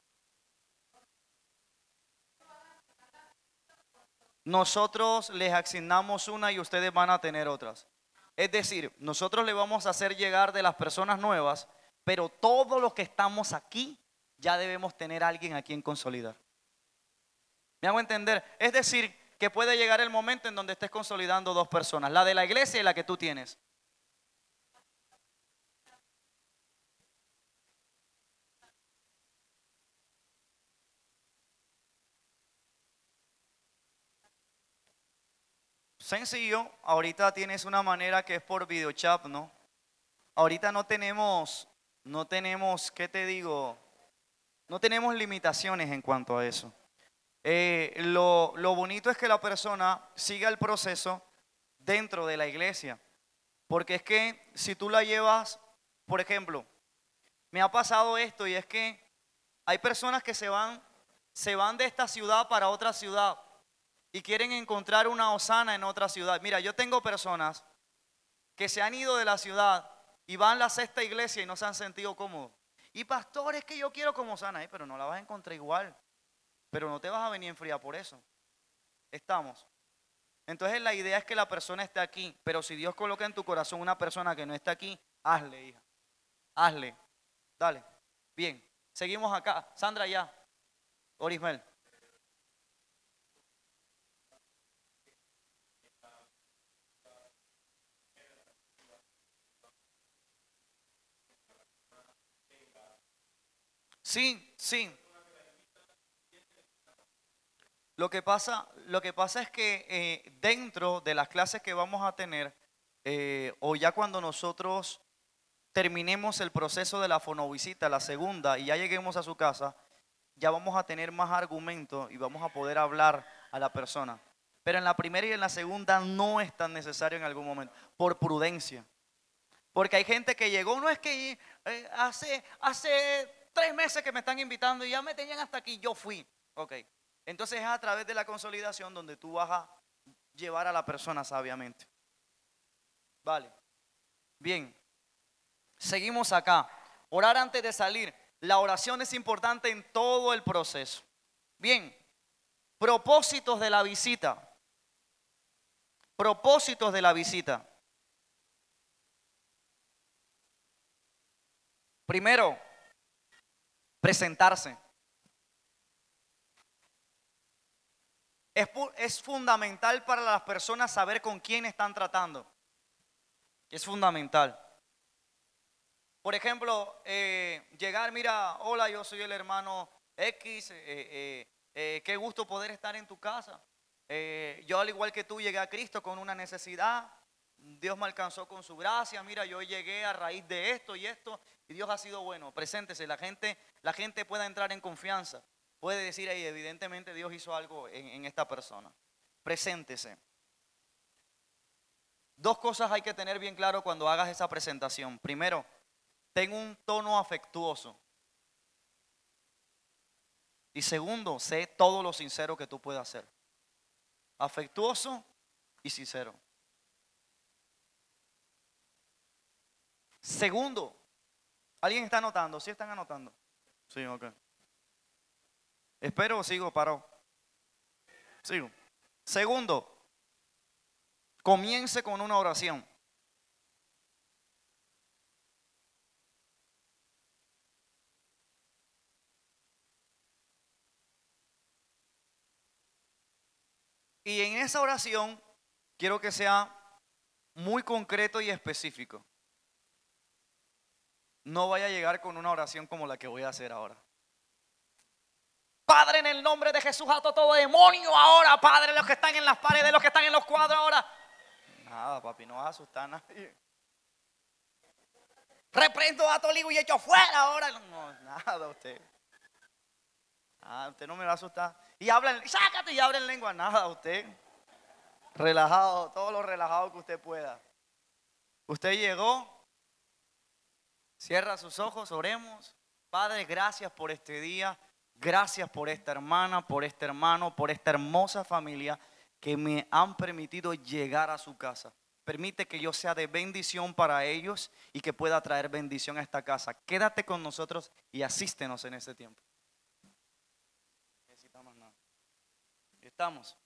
nosotros les asignamos una y ustedes van a tener otras. Es decir, nosotros le vamos a hacer llegar de las personas nuevas, pero todos los que estamos aquí ya debemos tener a alguien a quien consolidar. ¿Me hago entender? Es decir, que puede llegar el momento en donde estés consolidando dos personas, la de la iglesia y la que tú tienes. Sencillo, ahorita tienes una manera que es por videochat, ¿no? Ahorita no tenemos, no tenemos, ¿qué te digo? No tenemos limitaciones en cuanto a eso. Eh, lo, lo bonito es que la persona siga el proceso dentro de la iglesia. Porque es que si tú la llevas, por ejemplo, me ha pasado esto y es que hay personas que se van, se van de esta ciudad para otra ciudad y quieren encontrar una osana en otra ciudad. Mira, yo tengo personas que se han ido de la ciudad y van a la sexta iglesia y no se han sentido cómodos. Y pastores que yo quiero como osana, pero no la vas a encontrar igual. Pero no te vas a venir enfriar por eso. Estamos. Entonces la idea es que la persona esté aquí, pero si Dios coloca en tu corazón una persona que no está aquí, hazle, hija. Hazle. Dale. Bien. Seguimos acá. Sandra ya. Orismel. Sí, sí. Lo que pasa, lo que pasa es que eh, dentro de las clases que vamos a tener, eh, o ya cuando nosotros terminemos el proceso de la fonovisita, la segunda, y ya lleguemos a su casa, ya vamos a tener más argumentos y vamos a poder hablar a la persona. Pero en la primera y en la segunda no es tan necesario en algún momento, por prudencia. Porque hay gente que llegó, no es que eh, hace, hace tres meses que me están invitando y ya me tenían hasta aquí, yo fui. Ok. Entonces es a través de la consolidación donde tú vas a llevar a la persona sabiamente. Vale. Bien. Seguimos acá. Orar antes de salir. La oración es importante en todo el proceso. Bien. Propósitos de la visita. Propósitos de la visita. Primero, presentarse. Es, fundamental para las personas saber con quién están tratando. Es fundamental. Por ejemplo, eh, llegar, mira, hola, yo soy el hermano X, eh, eh, qué gusto poder estar en tu casa. yo al igual que tú llegué a Cristo con una necesidad, Dios me alcanzó con su gracia, mira, yo llegué a raíz de esto y esto, y Dios ha sido bueno. Preséntese, la gente, la gente pueda entrar en confianza. Puede decir ahí, evidentemente Dios hizo algo en, en esta persona. Preséntese. Dos cosas hay que tener bien claro cuando hagas esa presentación. Primero, ten un tono afectuoso. Y segundo, sé todo lo sincero que tú puedas hacer. Afectuoso y sincero. Segundo, ¿alguien está anotando? ¿Sí están anotando? Sí, ok. Espero sigo parado. Sigo. Segundo, comience con una oración. Y en esa oración quiero que sea muy concreto y específico no vaya a llegar con una oración como la que voy a hacer ahora. Padre, en el nombre de Jesús, ato todo demonio ahora, Padre, los que están en las paredes, los que están en los cuadros ahora. Nada, papi, no vas a asustar a nadie. Reprendo a Toligo y echo fuera ahora. No, nada, usted. Ah, usted no me va a asustar. Y habla, sácate y abre en lengua. Nada, usted. Relajado, todo lo relajado que usted pueda. Usted llegó, Cierra sus ojos, oremos. Padre, gracias por este día. Gracias por esta hermana, por este hermano, por esta hermosa familia que me han permitido llegar a su casa. Permite que yo sea de bendición para ellos y que pueda traer bendición a esta casa. Quédate con nosotros y asístenos en este tiempo. Estamos.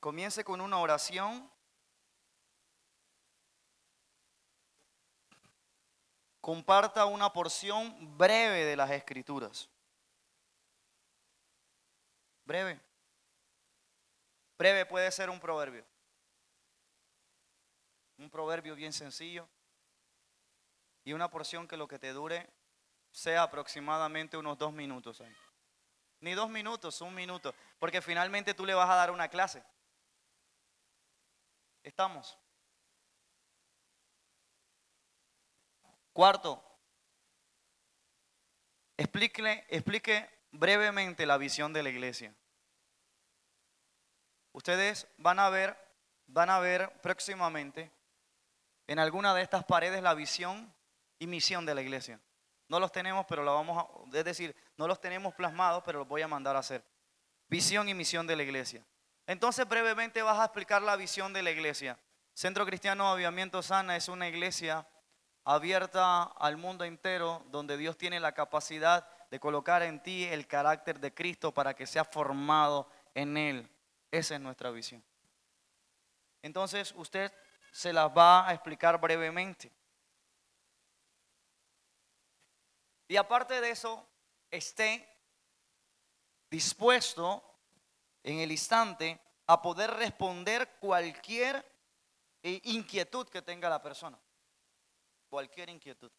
Comience con una oración. Comparta una porción breve de las escrituras. Breve. Breve puede ser un proverbio. Un proverbio bien sencillo. Y una porción que lo que te dure sea aproximadamente unos dos minutos. Ni dos minutos, un minuto. Porque finalmente tú le vas a dar una clase. ¿Estamos? Cuarto, explique, explique brevemente la visión de la iglesia. Ustedes van a ver, van a ver próximamente en alguna de estas paredes la visión y misión de la iglesia. No los tenemos, pero lo vamos a, es decir, no los tenemos plasmados, pero los voy a mandar a hacer. Visión y misión de la iglesia. Entonces brevemente vas a explicar la visión de la iglesia. Centro Cristiano Avivamiento Sana es una iglesia abierta al mundo entero, donde Dios tiene la capacidad de colocar en ti el carácter de Cristo para que sea formado en Él. Esa es nuestra visión. Entonces usted se las va a explicar brevemente. Y aparte de eso, esté dispuesto en el instante a poder responder cualquier eh, inquietud que tenga la persona. Cualquier inquietud.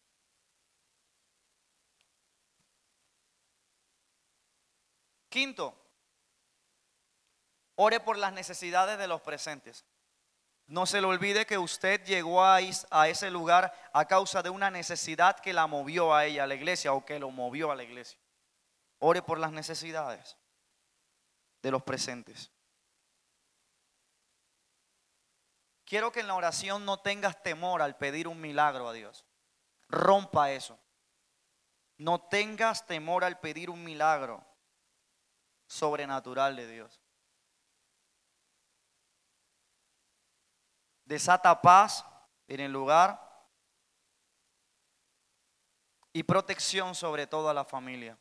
Quinto, ore por las necesidades de los presentes. No se le olvide que usted llegó a, ese lugar a causa de una necesidad que la movió a ella, a la iglesia, o que lo movió a la iglesia. Ore por las necesidades de los presentes. Quiero que en la oración no tengas temor al pedir un milagro a Dios. Rompa eso. No tengas temor al pedir un milagro sobrenatural de Dios. Desata paz en el lugar y protección sobre toda la familia.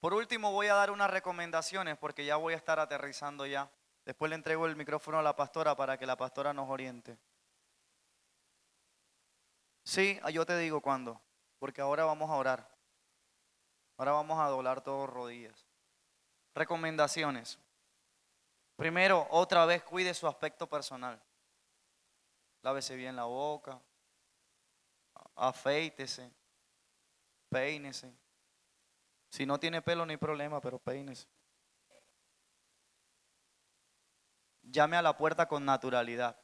Por último, voy a dar unas recomendaciones porque ya voy a estar aterrizando ya. Después le entrego el micrófono a la pastora para que la pastora nos oriente. Sí, yo te digo cuándo, porque ahora vamos a orar. Ahora vamos a doblar todos rodillas. Recomendaciones. Primero, otra vez cuide su aspecto personal. Lávese bien la boca, afeítese, peínese. Si no tiene pelo, no hay problema, pero peines. Llame a la puerta con naturalidad.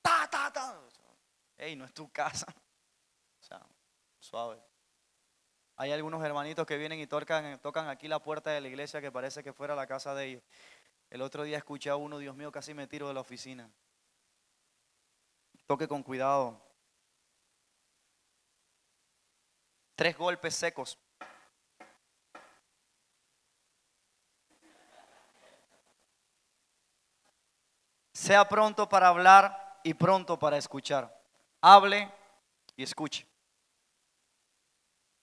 Ta, ta, ta. Ey, no es tu casa. O sea, suave. Hay algunos hermanitos que vienen y tocan, tocan aquí la puerta de la iglesia que parece que fuera la casa de ellos. El otro día escuché a uno, Dios mío, casi me tiro de la oficina. Toque con cuidado. Tres golpes secos. Sea pronto para hablar y pronto para escuchar. Hable y escuche.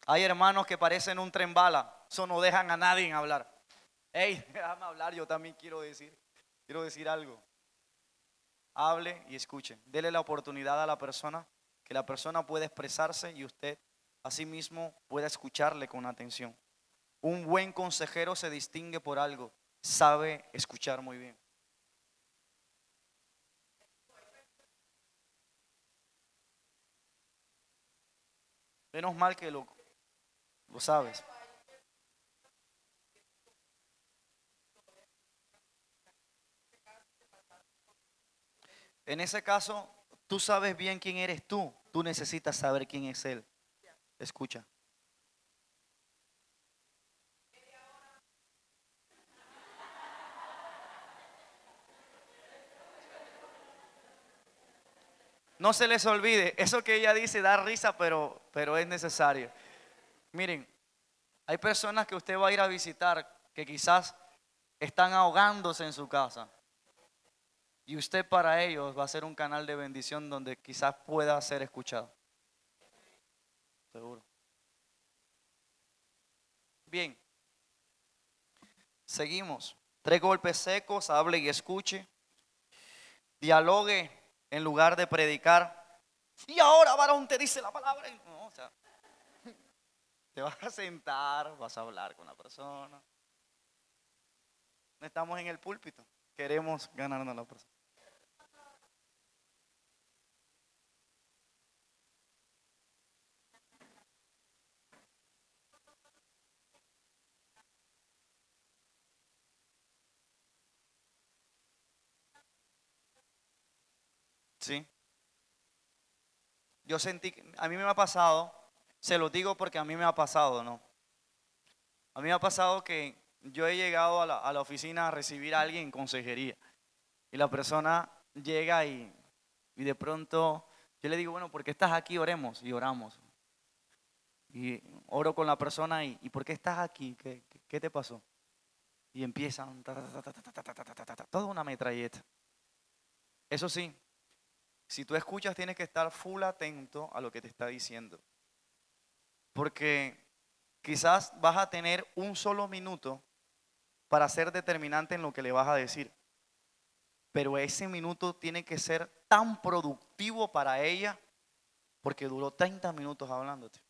Hay hermanos que parecen un tren bala, eso no dejan a nadie hablar. Hey, *laughs* déjame hablar, yo también quiero decir, quiero decir algo. Hable y escuche. Dele la oportunidad a la persona, que la persona pueda expresarse y usted asimismo pueda escucharle con atención. Un buen consejero se distingue por algo, sabe escuchar muy bien. Menos mal que lo, lo sabes. En ese caso, tú sabes bien quién eres tú. Tú necesitas saber quién es Él. Escucha. No se les olvide, eso que ella dice da risa, pero, pero es necesario. Miren, hay personas que usted va a ir a visitar que quizás están ahogándose en su casa. Y usted para ellos va a ser un canal de bendición donde quizás pueda ser escuchado. Seguro. Bien. Seguimos. Tres golpes secos, hable y escuche. Dialogue en lugar de predicar. Y ahora, varón, te dice la palabra. No, *laughs* te vas a sentar, vas a hablar con la persona. Estamos en el púlpito. Queremos ganarnos a la persona. ¿Sí? Yo sentí, a mí me ha pasado, se lo digo porque a mí me ha pasado, ¿no? A mí me ha pasado que yo he llegado a la, oficina a recibir a alguien en consejería y la persona llega y, de pronto yo le digo, bueno, ¿por qué estás aquí? Oremos y oramos. Y oro con la persona y, ¿y por qué estás aquí? ¿Qué, qué, te pasó? Y empiezan, toda una metralleta. Eso sí, si tú escuchas tienes que estar full atento a lo que te está diciendo. Porque quizás vas a tener un solo minuto para ser determinante en lo que le vas a decir. Pero ese minuto tiene que ser tan productivo para ella porque duró 30 minutos hablándote.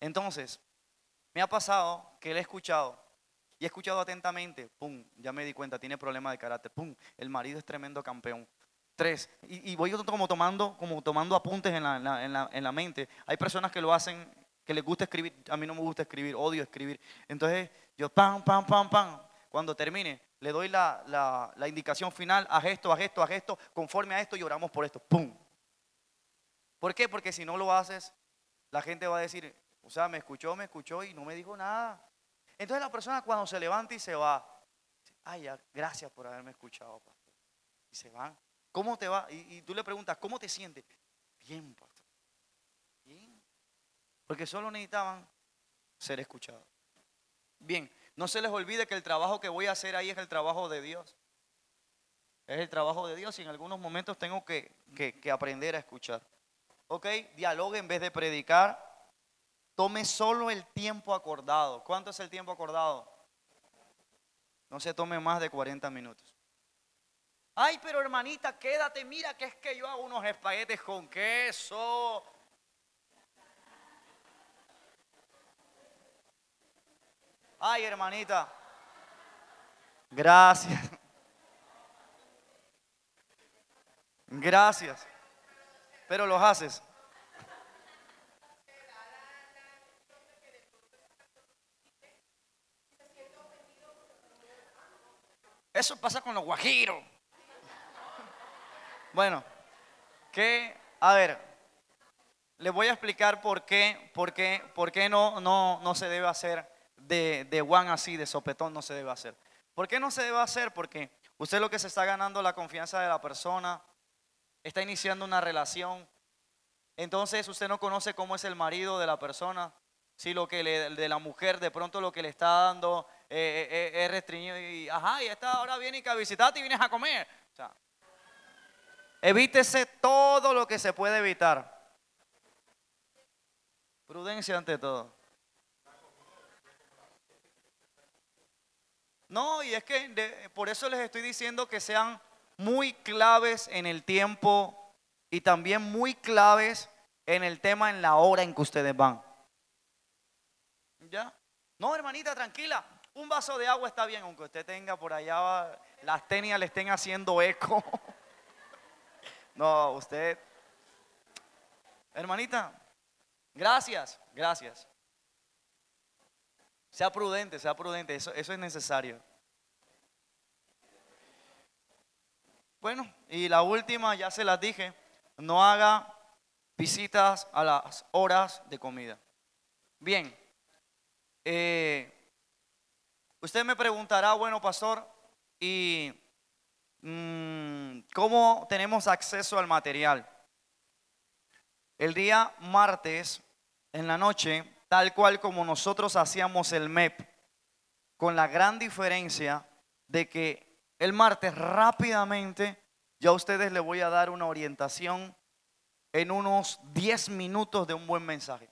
Entonces, me ha pasado que le he escuchado y he escuchado atentamente, pum, ya me di cuenta, tiene problemas de carácter, pum, el marido es tremendo campeón. Tres, y, y voy como tomando, como tomando apuntes en la, en la- en la- en la mente. Hay personas que lo hacen, que les gusta escribir, a mí no me gusta escribir, odio escribir. Entonces, yo pam, pam, pam, pam, cuando termine, le doy la, indicación final, haz esto, haz esto, haz esto, conforme a esto y oramos por esto, pum. ¿Por qué? Porque si no lo haces, la gente va a decir, o sea, me escuchó, me escuchó y no me dijo nada. Entonces la persona cuando se levanta y se va, ay, gracias por haberme escuchado, pastor. Y se van. ¿Cómo te va? Y, tú le preguntas, ¿cómo te sientes? Bien. Bien. Porque solo necesitaban ser escuchados. Bien, no se les olvide que el trabajo que voy a hacer ahí es el trabajo de Dios. Es el trabajo de Dios y en algunos momentos tengo que, que- que aprender a escuchar. ¿Ok? Dialogue en vez de predicar. Tome solo el tiempo acordado. ¿Cuánto es el tiempo acordado? No se tome más de 40 minutos. Ay, pero hermanita, quédate, mira que es que yo hago unos espaguetes con queso. Ay, hermanita. Gracias. Gracias. Pero los haces. Eso pasa con los guajiros. Bueno, que, a ver, les voy a explicar por qué, por qué, por qué no, no, no se debe hacer de, de one así, de sopetón, no se debe hacer. ¿Por qué no se debe hacer? Porque usted lo que se está ganando la confianza de la persona, está iniciando una relación, entonces usted no conoce cómo es el marido de la persona, si lo que le, de la mujer de pronto lo que le está dando eh, eh, eh, es restringido y ajá, y esta ahora viene y que a visitarte y vienes a comer. O sea, evítese todo lo que se puede evitar. Prudencia ante todo. No, y es que por eso les estoy diciendo que sean muy claves en el tiempo y también muy claves en el tema en la hora en que ustedes van. ¿Ya? No, hermanita, tranquila. Un vaso de agua está bien, aunque usted tenga por allá las tenias le estén haciendo eco. *laughs* No, usted. Hermanita, gracias, gracias. Sea prudente, sea prudente, eso, eso es necesario. Bueno, y la última, ya se las dije, no haga visitas a las horas de comida. Bien, eh, usted me preguntará, bueno, pastor, ¿y cómo tenemos acceso al material? El día martes, en la noche, tal cual como nosotros hacíamos el MEP, con la gran diferencia de que el martes rápidamente Ya a ustedes les voy a dar una orientación en unos 10 minutos de un buen mensaje.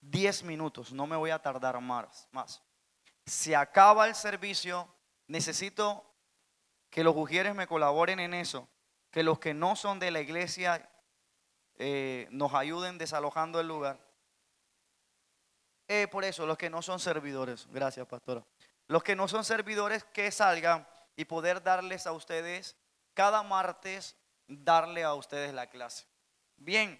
10 minutos, no me voy a tardar más. más. Se acaba el servicio, necesito que los ujieres me colaboren en eso, que los que no son de la iglesia eh, nos ayuden desalojando el lugar. Eh, por eso, los que no son servidores, gracias pastora. Los que no son servidores, que salgan y poder darles a ustedes, cada martes, darle a ustedes la clase. Bien,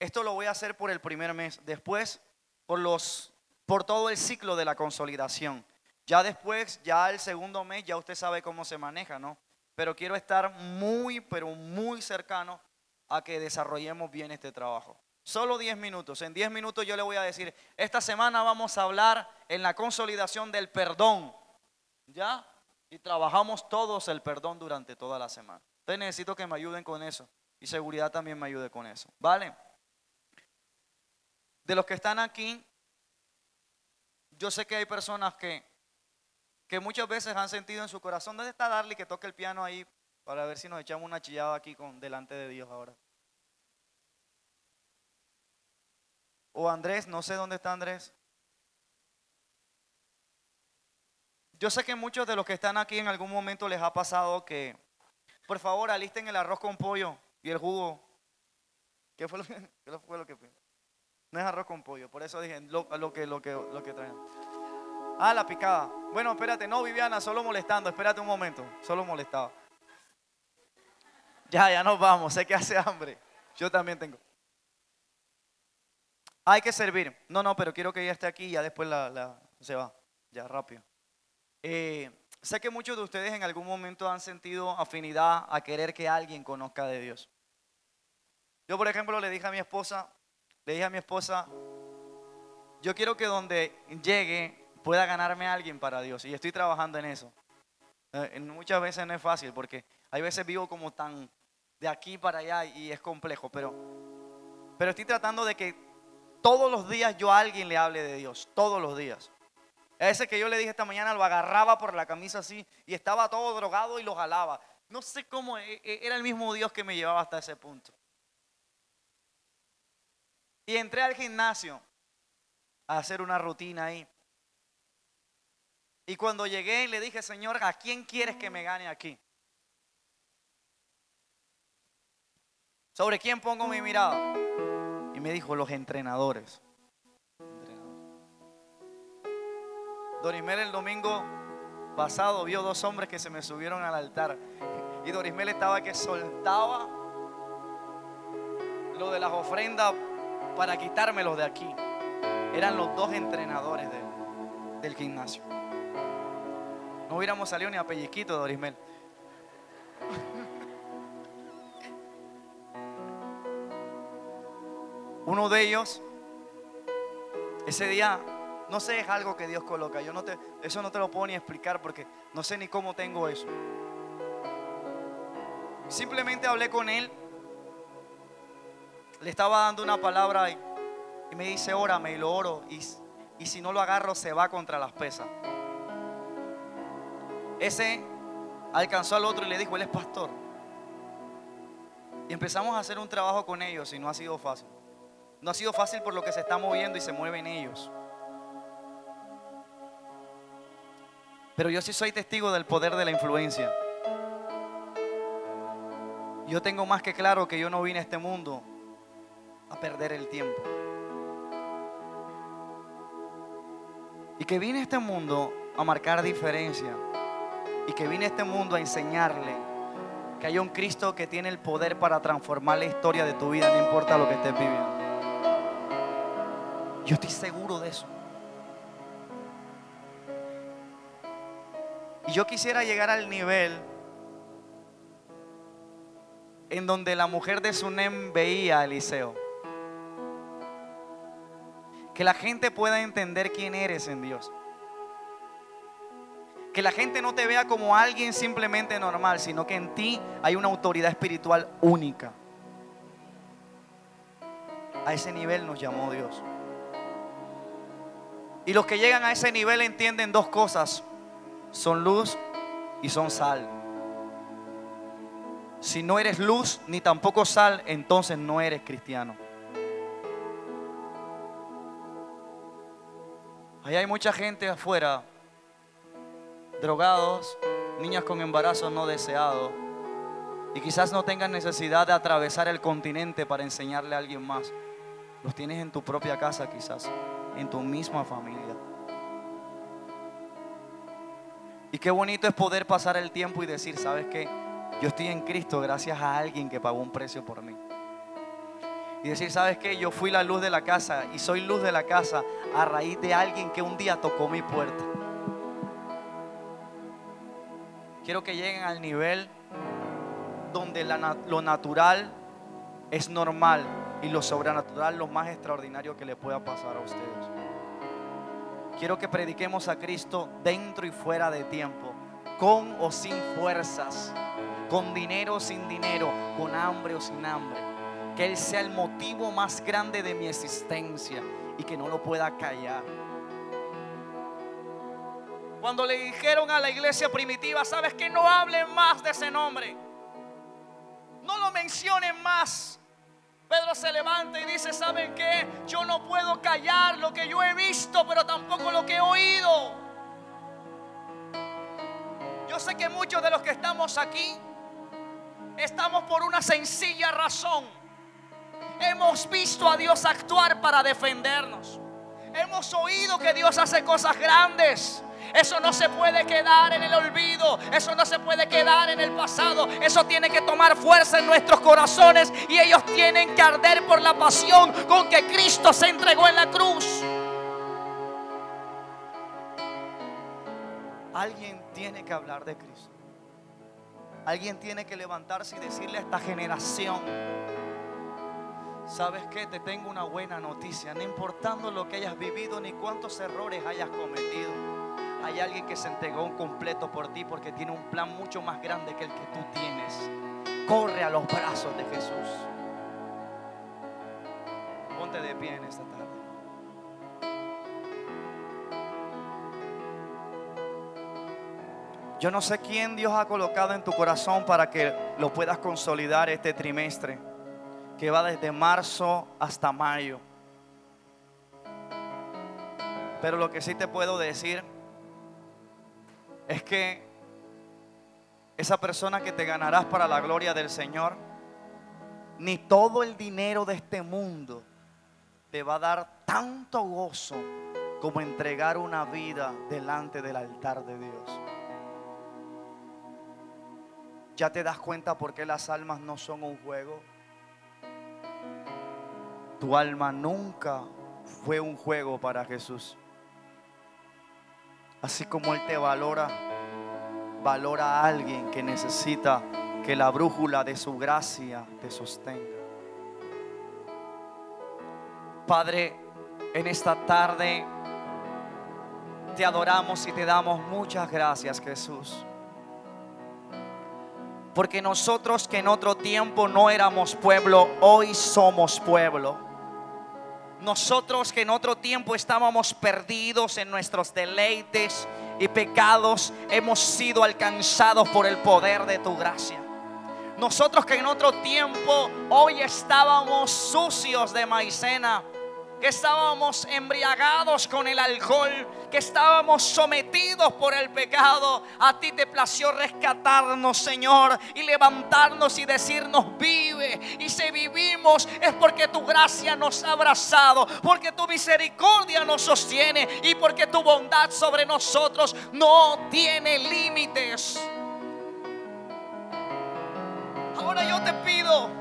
esto lo voy a hacer por el primer mes. Después, por, los, por todo el ciclo de la consolidación. Ya después, ya el segundo mes, ya usted sabe cómo se maneja, ¿no? Pero quiero estar muy, pero muy cercano a que desarrollemos bien este trabajo. Solo 10 minutos. En 10 minutos yo le voy a decir, esta semana vamos a hablar en la consolidación del perdón. ¿Ya? Y trabajamos todos el perdón durante toda la semana. Entonces necesito que me ayuden con eso. Y seguridad también me ayude con eso. ¿Vale? De los que están aquí, yo sé que hay personas que, que muchas veces han sentido en su corazón, ¿dónde está Darly que toque el piano ahí para ver si nos echamos una chillada aquí con, delante de Dios ahora? O Andrés, no sé dónde está Andrés. Yo sé que muchos de los que están aquí en algún momento les ha pasado que, por favor, alisten el arroz con pollo y el jugo. ¿Qué fue lo que, *laughs* qué fue lo que No es arroz con pollo, por eso dije lo, que, lo, que, lo que traen. Ah, la picada. Bueno, espérate, no, Viviana, solo molestando, espérate un momento, solo molestaba. Ya, ya nos vamos, sé que hace hambre. Yo también tengo. Hay que servir. No, no, pero quiero que ella esté aquí y ya después la, se va. Ya, rápido. Eh, sé que muchos de ustedes en algún momento han sentido afinidad a querer que alguien conozca de Dios. Yo, por ejemplo, le dije a mi esposa, le dije a mi esposa, yo quiero que donde llegue pueda ganarme a alguien para Dios. Y estoy trabajando en eso. Eh, muchas veces no es fácil porque hay veces vivo como tan de aquí para allá y es complejo, pero, pero estoy tratando de que todos los días yo a alguien le hable de Dios, todos los días. Ese que yo le dije esta mañana lo agarraba por la camisa así y estaba todo drogado y lo jalaba. No sé cómo, e, e, era el mismo Dios que me llevaba hasta ese punto. Y entré al gimnasio a hacer una rutina ahí. Y cuando llegué le dije, Señor, ¿a quién quieres que me gane aquí? ¿Sobre quién pongo mi mirada? Y me dijo, los entrenadores. Dorismel el domingo pasado vio dos hombres que se me subieron al altar. Y Dorismel estaba que soltaba lo de las ofrendas para quitármelos de aquí. Eran los dos entrenadores del gimnasio. No hubiéramos salido ni a pellizquito, Dorismel. Uno de ellos, ese día, no sé, es algo que Dios coloca. Yo no te, eso no te lo puedo ni explicar porque no sé ni cómo tengo eso. Simplemente hablé con él le estaba dando una palabra y, me dice, órame y lo oro. Y, y si no lo agarro, se va contra las pesas. Ese alcanzó al otro y le dijo, él es pastor. Y empezamos a hacer un trabajo con ellos y no ha sido fácil. No ha sido fácil por lo que se está moviendo y se mueven ellos. Pero yo sí soy testigo del poder de la influencia. Yo tengo más que claro que yo no vine a este mundo a perder el tiempo. Y que vine a este mundo a marcar diferencia. Y que vine a este mundo a enseñarle que hay un Cristo que tiene el poder para transformar la historia de tu vida, no importa lo que estés viviendo. Yo estoy seguro de eso. Y yo quisiera llegar al nivel en donde la mujer de Sunem veía a Eliseo que la gente pueda entender quién eres en Dios. Que la gente no te vea como alguien simplemente normal, sino que en ti hay una autoridad espiritual única. A ese nivel nos llamó Dios. Y los que llegan a ese nivel entienden dos cosas. Son luz y son sal. Si no eres luz ni tampoco sal, entonces no eres cristiano. Ahí hay mucha gente afuera, drogados, niñas con embarazo no deseado, y quizás no tengan necesidad de atravesar el continente para enseñarle a alguien más. Los tienes en tu propia casa quizás, en tu misma familia. Y qué bonito es poder pasar el tiempo y decir, ¿sabes qué? Yo estoy en Cristo gracias a alguien que pagó un precio por mí. Y decir, ¿sabes qué? Yo fui la luz de la casa y soy luz de la casa a raíz de alguien que un día tocó mi puerta. Quiero que lleguen al nivel donde lo natural es normal y lo sobrenatural lo más extraordinario que le pueda pasar a ustedes. Quiero que prediquemos a Cristo dentro y fuera de tiempo, con o sin fuerzas, con dinero o sin dinero, con hambre o sin hambre. Que Él sea el motivo más grande de mi existencia y que no lo pueda callar. Cuando le dijeron a la iglesia primitiva, sabes que no hablen más de ese nombre, no lo mencionen más. Pedro se levanta y dice, ¿saben qué? Yo no puedo callar lo que yo he visto, pero tampoco lo que he oído. Yo sé que muchos de los que estamos aquí estamos por una sencilla razón. Hemos visto a Dios actuar para defendernos. Hemos oído que Dios hace cosas grandes. Eso no se puede quedar en el olvido. Eso no se puede quedar en el pasado. Eso tiene que tomar fuerza en nuestros corazones. Y ellos tienen que arder por la pasión con que Cristo se entregó en la cruz. Alguien tiene que hablar de Cristo. Alguien tiene que levantarse y decirle a esta generación, ¿sabes qué? Te tengo una buena noticia. No importando lo que hayas vivido ni cuántos errores hayas cometido. Hay alguien que se entregó un completo por ti porque tiene un plan mucho más grande que el que tú tienes. Corre a los brazos de Jesús. Ponte de pie en esta tarde. Yo no sé quién Dios ha colocado en tu corazón para que lo puedas consolidar este trimestre, que va desde marzo hasta mayo. Pero lo que sí te puedo decir es que esa persona que te ganarás para la gloria del Señor, ni todo el dinero de este mundo te va a dar tanto gozo como entregar una vida delante del altar de Dios. ¿Ya te das cuenta por qué las almas no son un juego? Tu alma nunca fue un juego para Jesús. Así como Él te valora, valora a alguien que necesita que la brújula de su gracia te sostenga. Padre, en esta tarde te adoramos y te damos muchas gracias, Jesús. Porque nosotros que en otro tiempo no éramos pueblo, hoy somos pueblo. Nosotros que en otro tiempo estábamos perdidos en nuestros deleites y pecados, hemos sido alcanzados por el poder de tu gracia. Nosotros que en otro tiempo hoy estábamos sucios de maicena, que estábamos embriagados con el alcohol, que estábamos sometidos por el pecado. A ti te plació rescatarnos, Señor, y levantarnos y decirnos, vive. Y si vivimos es porque tu gracia nos ha abrazado, porque tu misericordia nos sostiene y porque tu bondad sobre nosotros no tiene límites. Ahora yo te pido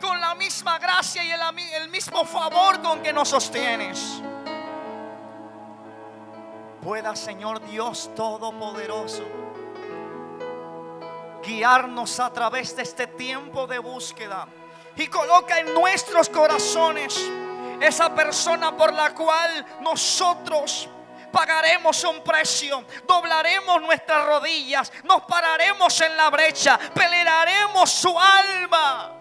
con la misma gracia y el, mismo favor con que nos sostienes, pueda, Señor Dios Todopoderoso, guiarnos a través de este tiempo de búsqueda. Y coloca en nuestros corazones esa persona por la cual nosotros pagaremos un precio, doblaremos nuestras rodillas, nos pararemos en la brecha, pelearemos su alma.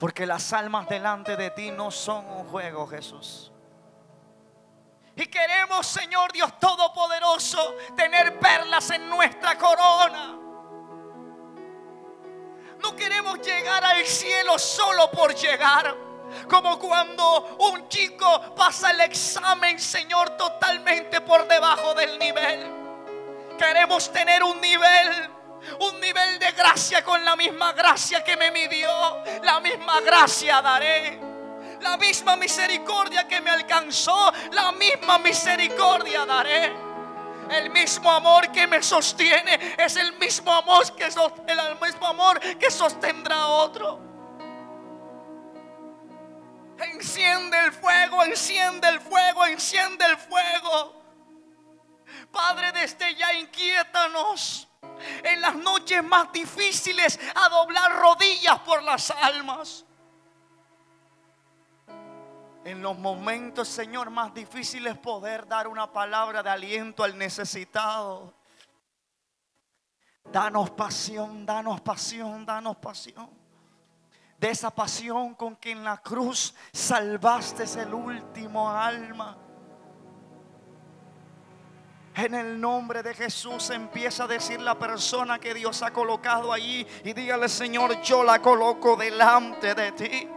Porque las almas delante de ti no son un juego, Jesús. Y queremos, Señor Dios Todopoderoso, tener perlas en nuestra corona. No queremos llegar al cielo solo por llegar. Como cuando un chico pasa el examen, Señor, totalmente por debajo del nivel. Queremos tener un nivel un nivel de gracia con la misma gracia que me midió. La misma gracia daré. La misma misericordia que me alcanzó, la misma misericordia daré. El mismo amor que me sostiene es el mismo amor que el mismo amor que sostendrá a otro. Enciende el fuego, enciende el fuego, enciende el fuego. Padre, desde ya inquiétanos en las noches más difíciles a doblar rodillas por las almas. En los momentos, Señor, más difíciles poder dar una palabra de aliento al necesitado. Danos pasión, danos pasión, danos pasión. De esa pasión con que en la cruz salvaste el último alma en el nombre de Jesús empieza a decir la persona que Dios ha colocado allí y dígale, Señor, yo la coloco delante de ti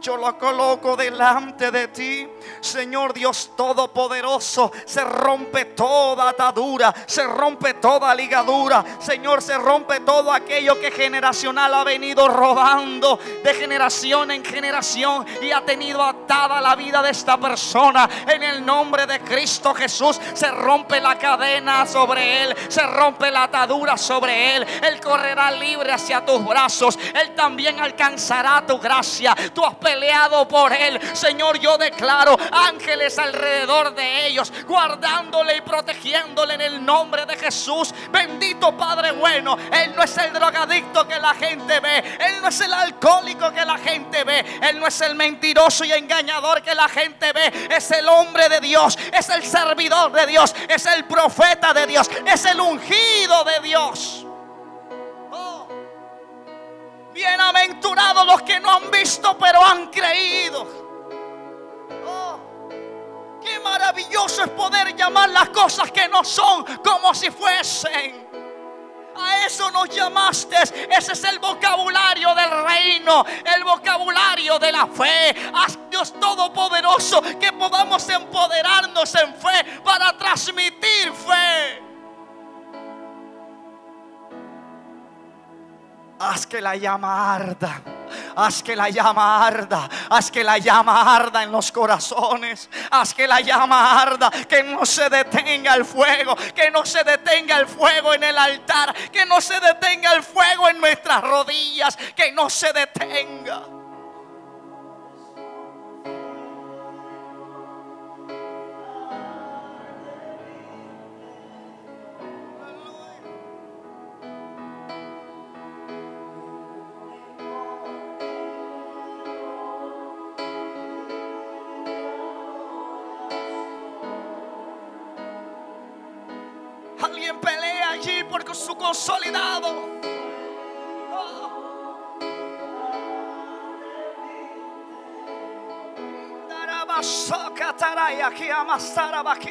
yo lo coloco delante de ti. Señor Dios Todopoderoso, se rompe toda atadura, se rompe toda ligadura. Señor, se rompe todo aquello que generacional ha venido robando de generación en generación y ha tenido atada la vida de esta persona. En el nombre de Cristo Jesús, se rompe la cadena sobre él, se rompe la atadura sobre él. Él correrá libre hacia tus brazos. Él también alcanzará tu gracia. Has peleado por él. Señor, yo declaro ángeles alrededor de ellos, guardándole y protegiéndole en el nombre de Jesús. Bendito Padre bueno. Él no es el drogadicto que la gente ve. Él no es el alcohólico que la gente ve. Él no es el mentiroso y engañador que la gente ve. Es el hombre de Dios. Es el servidor de Dios. Es el profeta de Dios. Es el ungido de Dios. Bienaventurados los que no han visto pero han creído. Oh, qué maravilloso es poder llamar las cosas que no son como si fuesen. A eso nos llamaste. Ese es el vocabulario del reino, el vocabulario de la fe. Haz Dios Todopoderoso que podamos empoderarnos en fe para transmitir fe. Haz que la llama arda. Haz que la llama arda. Haz que la llama arda en los corazones. Haz que la llama arda. Que no se detenga el fuego. Que no se detenga el fuego en el altar. Que no se detenga el fuego en nuestras rodillas. Que no se detenga. Aquí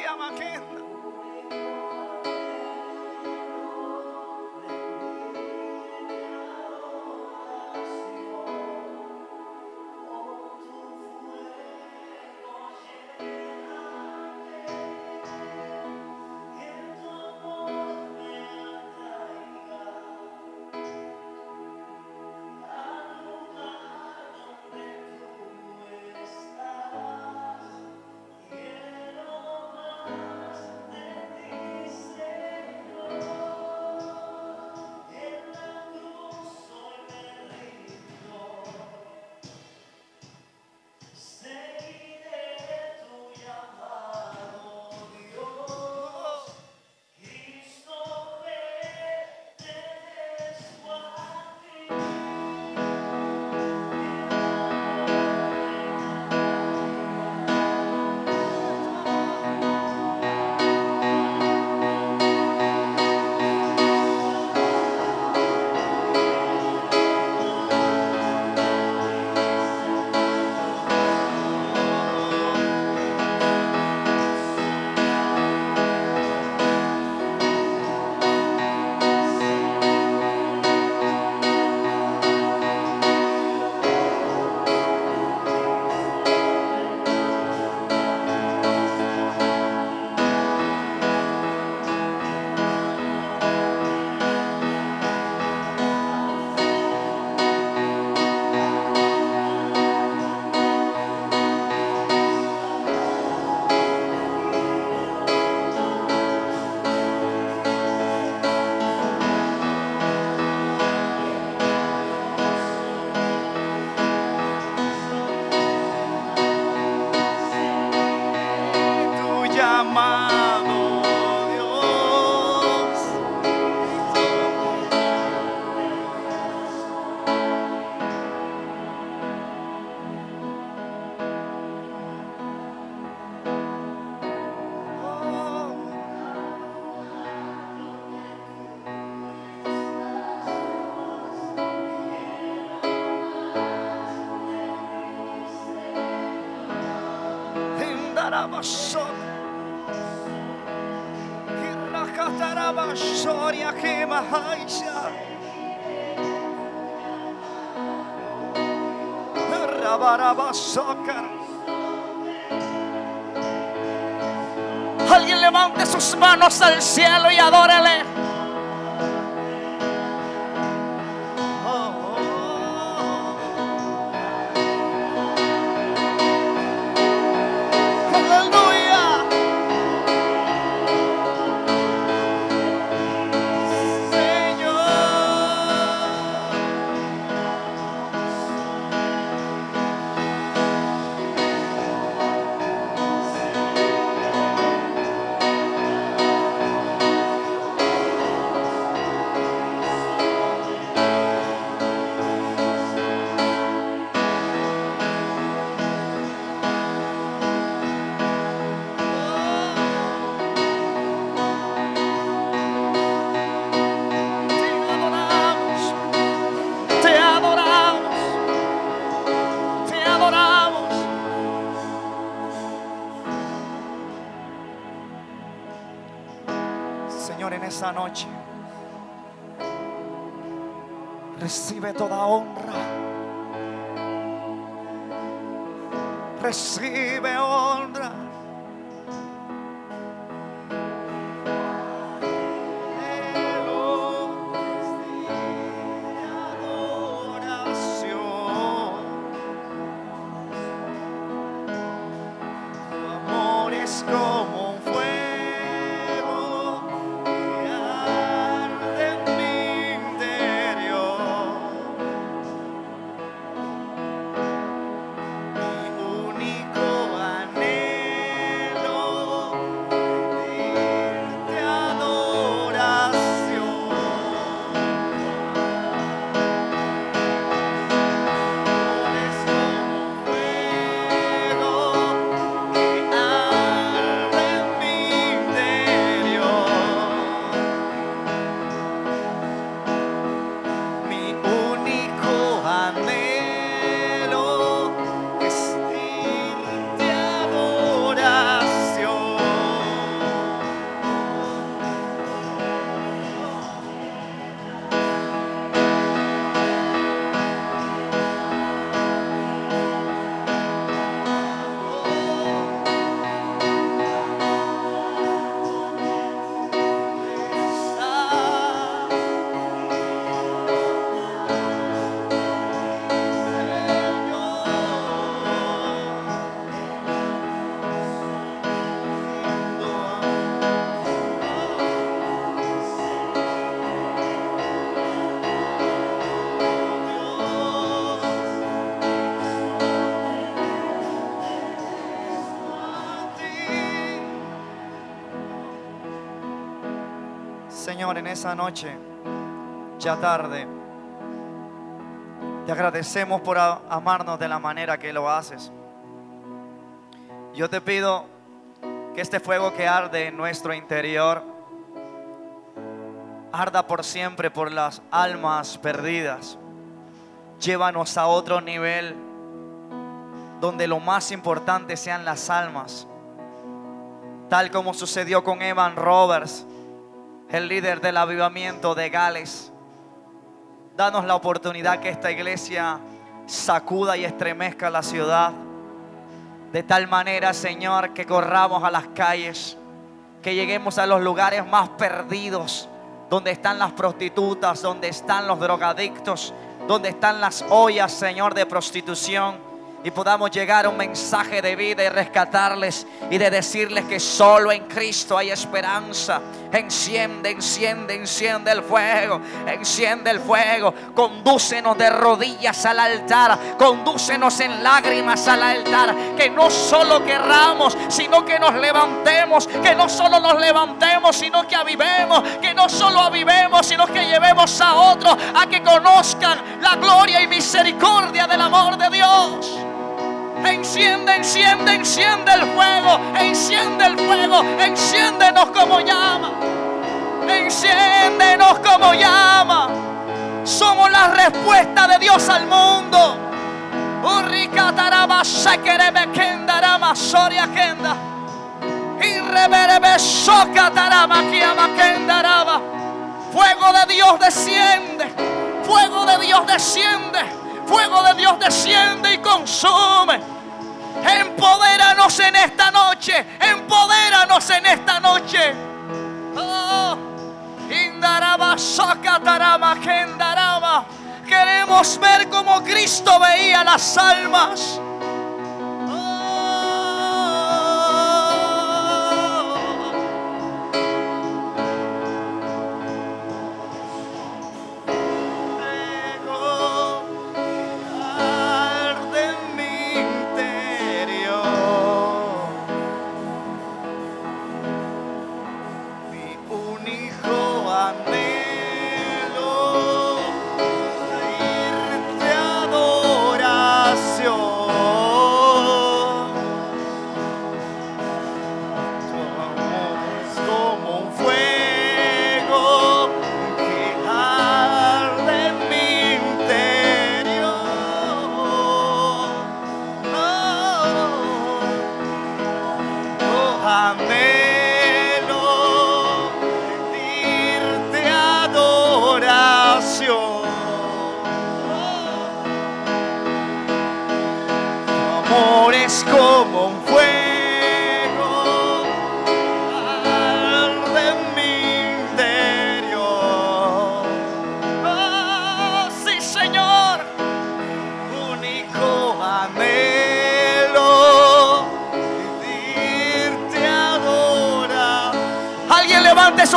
Alguien levante sus manos al cielo y adórele. Señor, en esa noche, ya tarde, te agradecemos por amarnos de la manera que lo haces. Yo te pido que este fuego que arde en nuestro interior arda por siempre por las almas perdidas. Llévanos a otro nivel donde lo más importante sean las almas. Tal como sucedió con Evan Roberts, el líder del avivamiento de Gales. Danos la oportunidad que esta iglesia sacuda y estremezca la ciudad. De tal manera, Señor, que corramos a las calles, que lleguemos a los lugares más perdidos, donde están las prostitutas, donde están los drogadictos, donde están las ollas, Señor, de prostitución. Y podamos llegar a un mensaje de vida y rescatarles y de decirles que solo en Cristo hay esperanza. Enciende, enciende, enciende el fuego. Enciende el fuego. Condúcenos de rodillas al altar. Condúcenos en lágrimas al altar. Que no solo querramos, sino que nos levantemos. Que no solo nos levantemos, sino que avivemos. Que no solo avivemos, sino que llevemos a otros a que conozcan la gloria y misericordia del amor de Dios. Enciende, enciende, enciende el fuego. Enciende el fuego. Enciéndenos como llama. Enciéndenos como llama. Somos la respuesta de Dios al mundo. Fuego de Dios desciende. Fuego de Dios desciende. Fuego de Dios desciende y consume. Empodéranos en esta noche. Empodéranos en esta noche. Oh. Queremos ver como Cristo veía las almas.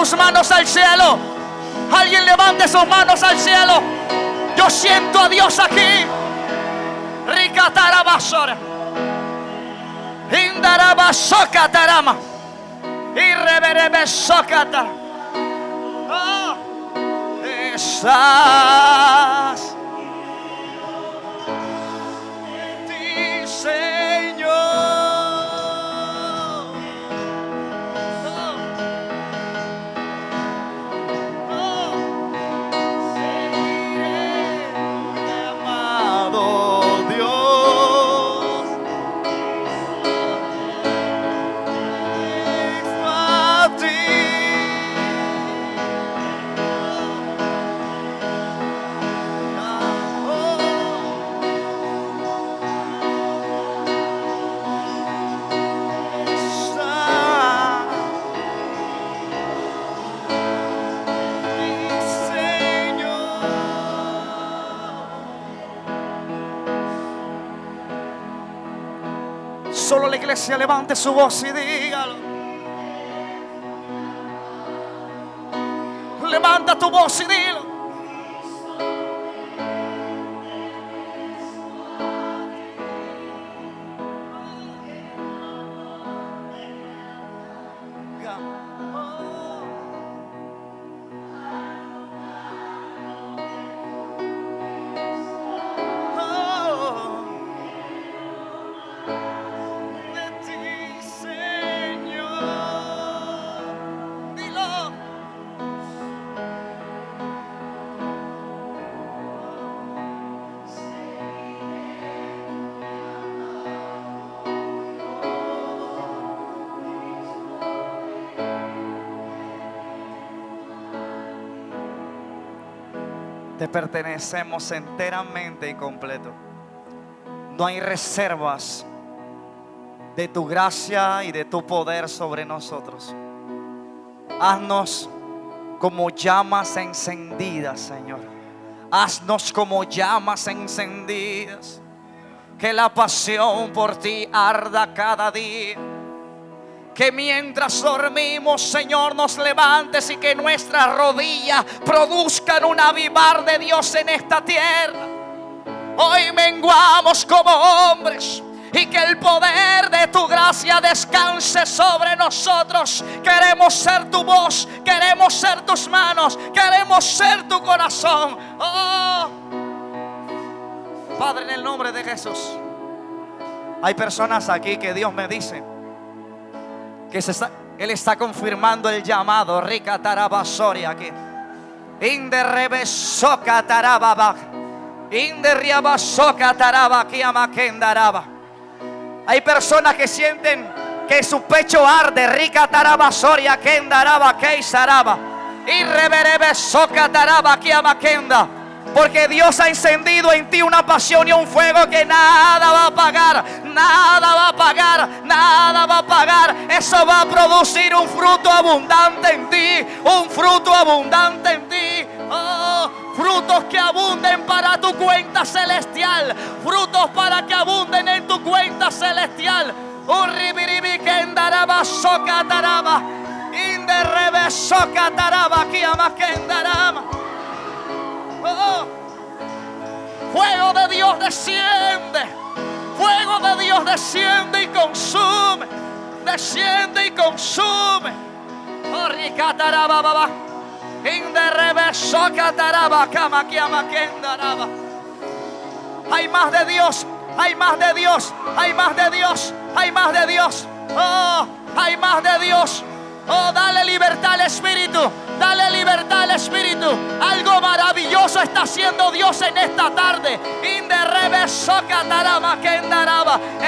Sus manos al cielo. Alguien levante sus manos al cielo. Yo siento a Dios aquí. Ricatarabasora. Indarabasocatarama. Irreverebesocata. Oh, estás iglesia levante su voz y dígalo. Levanta tu voz y dilo. Te pertenecemos enteramente y completo. No hay reservas de tu gracia y de tu poder sobre nosotros. Haznos como llamas encendidas, Señor. Haznos como llamas encendidas. Que la pasión por ti arda cada día. Que mientras dormimos, Señor, nos levantes y que nuestras rodillas produzcan un avivar de Dios en esta tierra. Hoy menguamos como hombres y que el poder de tu gracia descanse sobre nosotros. Queremos ser tu voz, queremos ser tus manos, queremos ser tu corazón. Oh, Padre, en el nombre de Jesús. Hay personas aquí que Dios me dice que se está, Él está confirmando el llamado. Rica Tarabasoria aquí. Inderrebe soca tarababa. Inderriaba soca taraba kiamakendaraba. Hay personas que sienten que su pecho arde. Rica taraba soria kendaraba keisaraba. Y reverebe soca taraba kiamakenda. Porque Dios ha encendido en ti una pasión y un fuego que nada va a apagar, nada va a apagar, nada va a apagar. Eso va a producir un fruto abundante en ti, un fruto abundante en ti. Oh, frutos que abunden para tu cuenta celestial, frutos para que abunden en tu cuenta celestial. Urribiribi kendaraba socataraba, inderrebe socataraba, kiama kendarama. Fuego de Dios desciende, fuego de Dios desciende y consume, desciende y consume. Hay más de Dios, hay más de Dios, hay más de Dios, hay más de Dios. Oh, hay más de Dios. Oh, dale libertad al Espíritu, dale libertad al Espíritu. Algo maravilloso está haciendo Dios en esta tarde.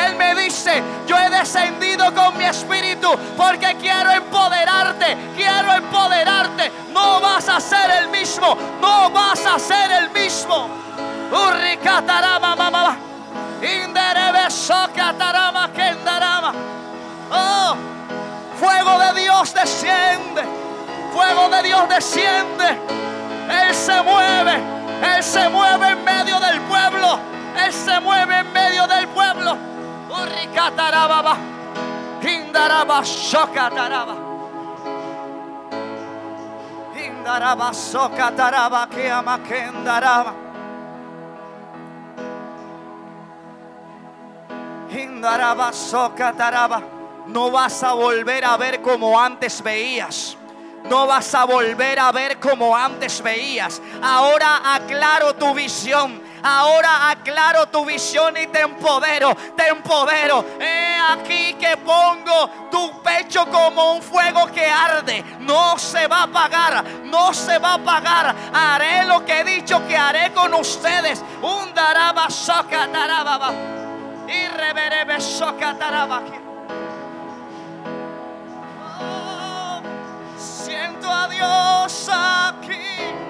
Él me dice, yo he descendido con mi Espíritu porque quiero empoderarte, quiero empoderarte. No vas a ser el mismo, no vas a ser el mismo. Oh, fuego de Dios desciende. Fuego de Dios desciende. Él se mueve. Él se mueve en medio del pueblo. Él se mueve en medio del pueblo. Urricatarababa. Indaraba socataraba. Indaraba socataraba que ama kendaraba. Indaraba socataraba. No vas a volver a ver como antes veías. No vas a volver a ver como antes veías. Ahora aclaro tu visión. Ahora aclaro tu visión y te empodero, te empodero. He aquí que pongo tu pecho como un fuego que arde. No se va a apagar, no se va a apagar. Haré lo que he dicho que haré con ustedes. Un daraba soca. Y soca. A Dios aquí.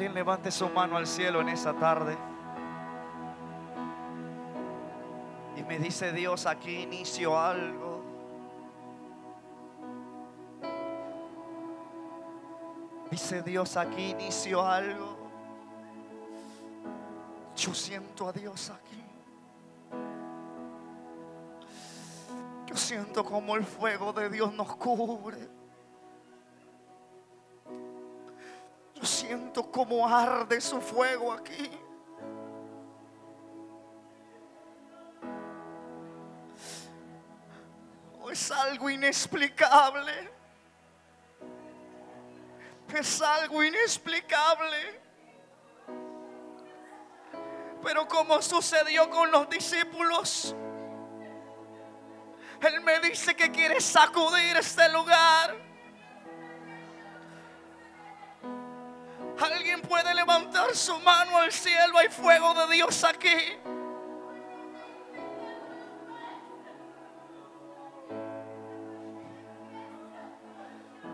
Alguien levante su mano al cielo en esa tarde. Y me dice Dios, aquí inicio algo. Dice Dios, aquí inicio algo. Yo siento a Dios aquí. Yo siento como el fuego de Dios nos cubre. Siento como arde su fuego aquí. Oh, es algo inexplicable. Es algo inexplicable. Pero como sucedió con los discípulos, Él me dice que quiere sacudir este lugar. Alguien puede levantar su mano al cielo, hay fuego de Dios aquí.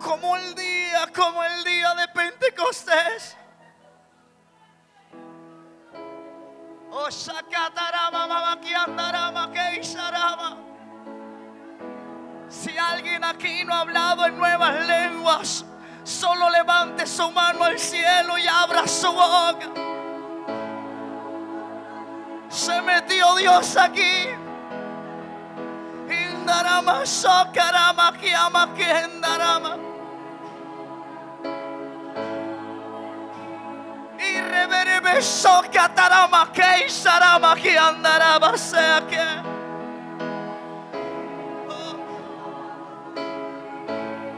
Como el día, como el día de Pentecostés. Oh. Si alguien aquí no ha hablado en nuevas lenguas, solo levante su mano al cielo y abra su boca. Se metió Dios aquí. Indarama, Sokarama, Kiama, Kiendarama. Y reverebe, Sokatarama, Keisarama, Kiandarama, sea que.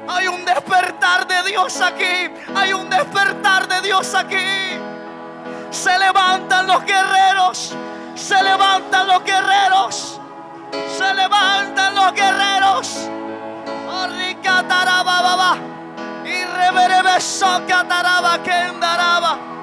Hay un despertar de Dios aquí. Hay un despertar de Dios aquí. Se levantan los guerreros. Se levantan los guerreros. Se levantan los guerreros. Oh, ricataraba, baba. Y reverebe socataraba, kendaraba.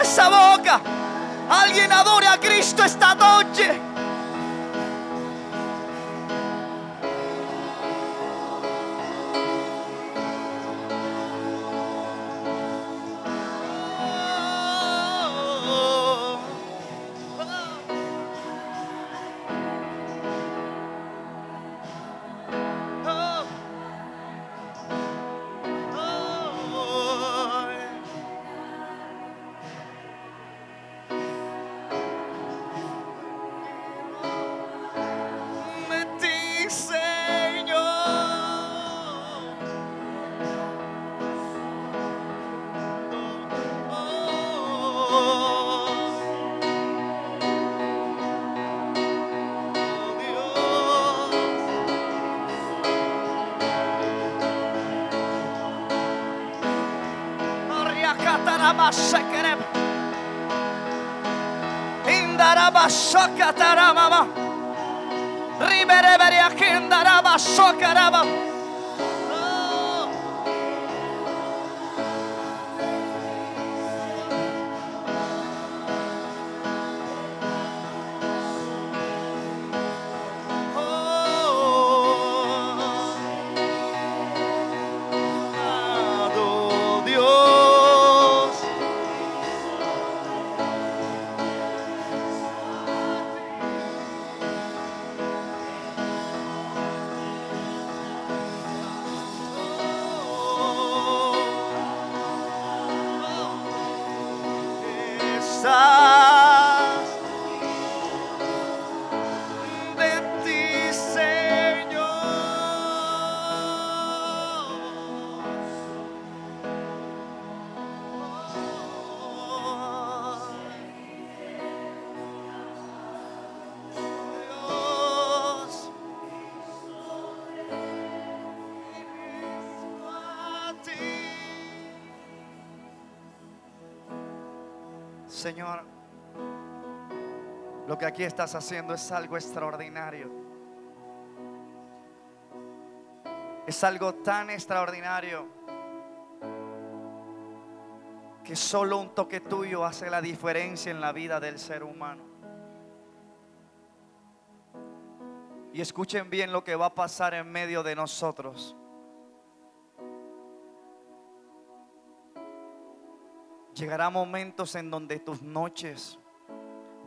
Esa boca. Alguien adore a Cristo esta noche. Indarabasakatarama. Riberebere akendaraba sokaraba. Oh. Señor, lo que aquí estás haciendo es algo extraordinario. Es algo tan extraordinario que solo un toque tuyo hace la diferencia en la vida del ser humano. Y escuchen bien lo que va a pasar en medio de nosotros. Llegará momentos en donde tus noches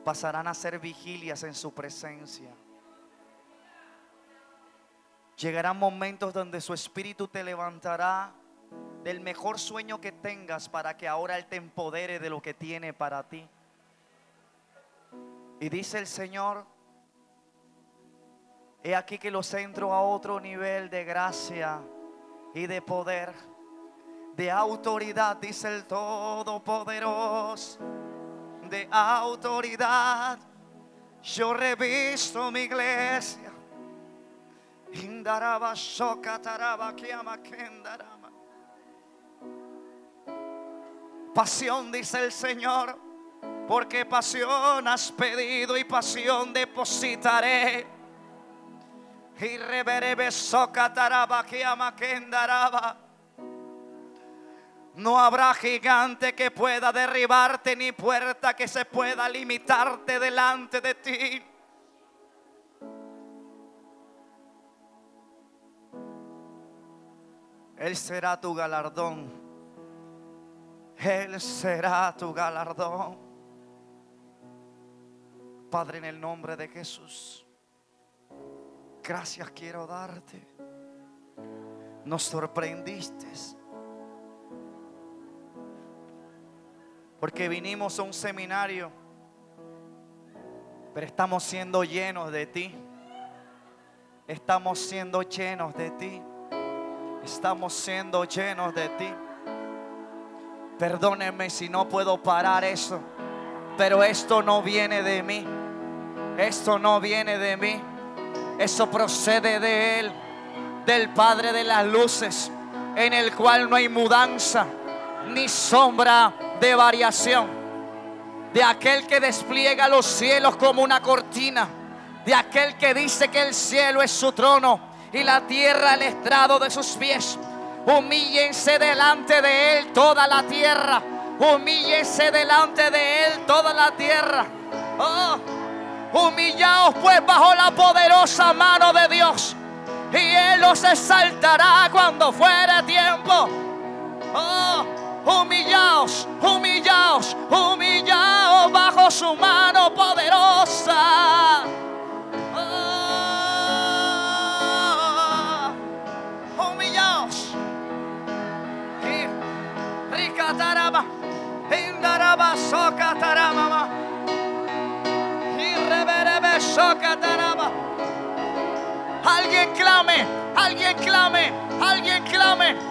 pasarán a ser vigilias en su presencia. Llegarán momentos donde su espíritu te levantará del mejor sueño que tengas para que ahora Él te empodere de lo que tiene para ti. Y dice el Señor, he aquí que los entro a otro nivel de gracia y de poder, de autoridad, dice el Todopoderoso, de autoridad. Yo revisto mi iglesia. Indaraba shokataraba kiama kendarama. Pasión, dice el Señor, porque pasión has pedido y pasión depositaré. Y reverebe socataraba que amaquendaraba. No habrá gigante que pueda derribarte ni puerta que se pueda limitarte delante de ti. Él será tu galardón. Él será tu galardón. Padre, en el nombre de Jesús, gracias quiero darte. Nos sorprendiste. Porque vinimos a un seminario, pero estamos siendo llenos de ti. Estamos siendo llenos de ti. Estamos siendo llenos de ti. Perdónenme si no puedo parar eso. Pero esto no viene de mí. Esto no viene de mí. Eso procede de Él, del Padre de las Luces, en el cual no hay mudanza ni sombra de variación. De aquel que despliega los cielos como una cortina. De aquel que dice que el cielo es su trono y la tierra el estrado de sus pies Humíllense delante de Él toda la tierra. Humíllense delante de Él toda la tierra. Oh, humillaos pues bajo la poderosa mano de Dios. Y Él os exaltará cuando fuere tiempo. Oh, humillaos, humillaos, humillaos bajo su mano poderosa. taraba, indaraba soca tarama, y reverebe soca taraba. Alguien clame, alguien clame, alguien clame.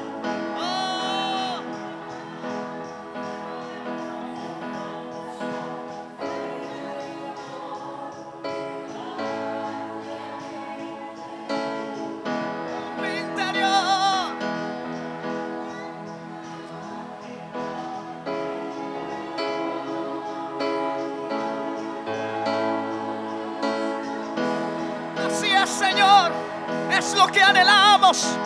Lo que anhelamos.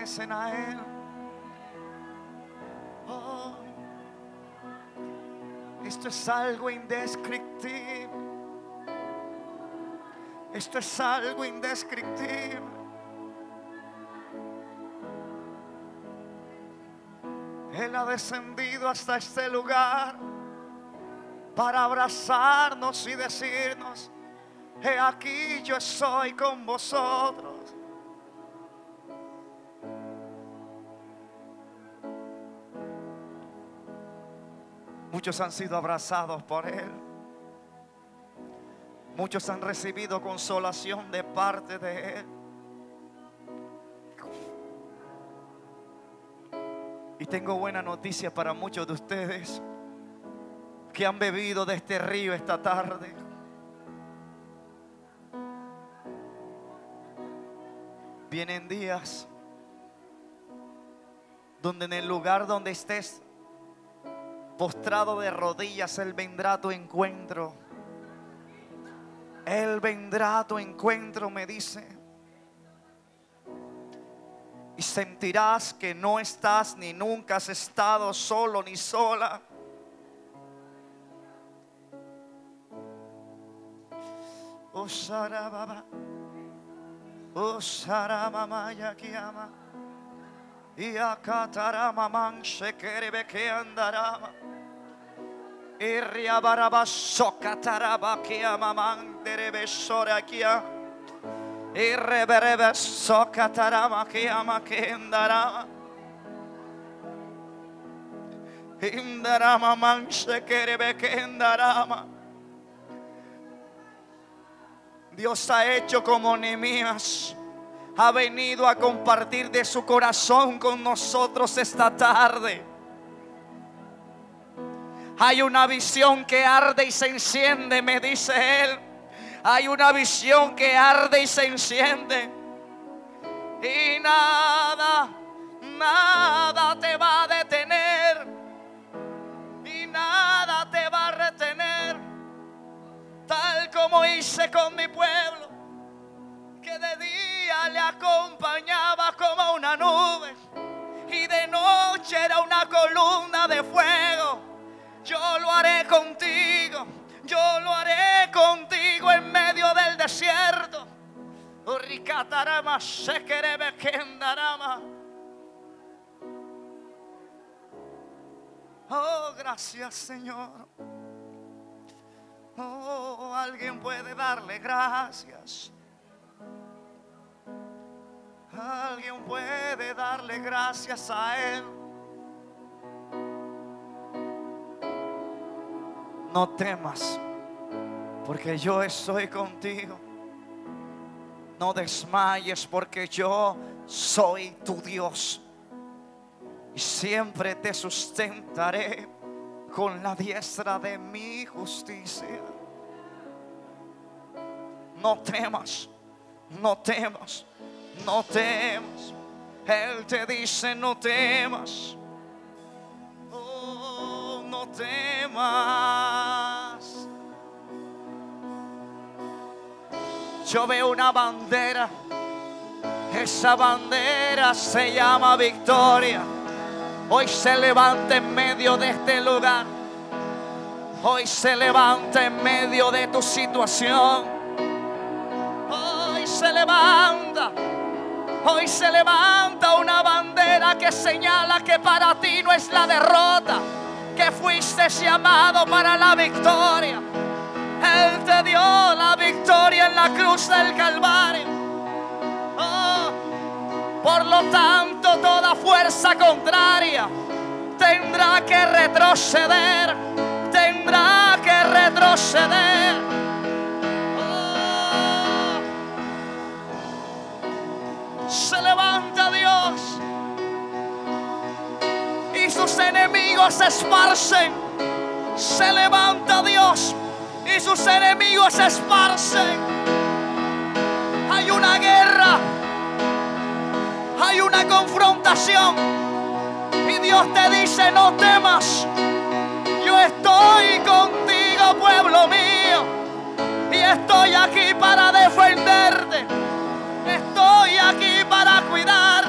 Pertenecen a Él? Oh, esto es algo indescriptible. Esto es algo indescriptible. Él ha descendido hasta este lugar para abrazarnos y decirnos, he aquí yo estoy con vosotros. Muchos han sido abrazados por Él. Muchos han recibido consolación de parte de Él. Y tengo buena noticia para muchos de ustedes que han bebido de este río esta tarde. Vienen días donde en el lugar donde estés postrado de rodillas, Él vendrá a tu encuentro. Él vendrá a tu encuentro, me dice. Y sentirás que no estás ni nunca has estado solo ni sola. Oh, Sarababa. Oh. Y Shekerebe que andarama. Irria baraba sokataraba kia mamang derebe sora kia. Irreberebe sokatarama kia makendarama. Indarama man shekerebe kendarama. Dios ha hecho como Nehemías. Ha venido a compartir de su corazón con nosotros esta tarde. Hay una visión que arde y se enciende, me dice él. Hay una visión que arde y se enciende. Y nada, nada te va a detener. Y nada te va a retener. Tal como hice con mi pueblo. Que de día le acompañaba como una nube. Y de noche era una columna de fuego yo lo haré contigo, yo lo haré contigo en medio del desierto. Oh, gracias Señor. Oh, alguien puede darle gracias. Alguien puede darle gracias a Él. No temas, porque yo estoy contigo. No desmayes, porque yo soy tu Dios. Y siempre te sustentaré con la diestra de mi justicia. No temas, no temas, no temas. Él te dice, no temas temas. Yo veo una bandera. Esa bandera se llama victoria. Hoy se levanta en medio de este lugar. Hoy se levanta en medio de tu situación. Hoy se levanta. Hoy se levanta una bandera que señala que para ti no es la derrota que fuiste llamado para la victoria. Él te dio la victoria en la cruz del Calvario. Oh, por lo tanto, toda fuerza contraria tendrá que retroceder. Tendrá que retroceder. Oh, se levanta Dios sus enemigos se esparcen. Se levanta Dios y sus enemigos se esparcen. Hay una guerra. Hay una confrontación. Y Dios te dice, no temas. Yo estoy contigo, pueblo mío. Y estoy aquí para defenderte. Estoy aquí para cuidar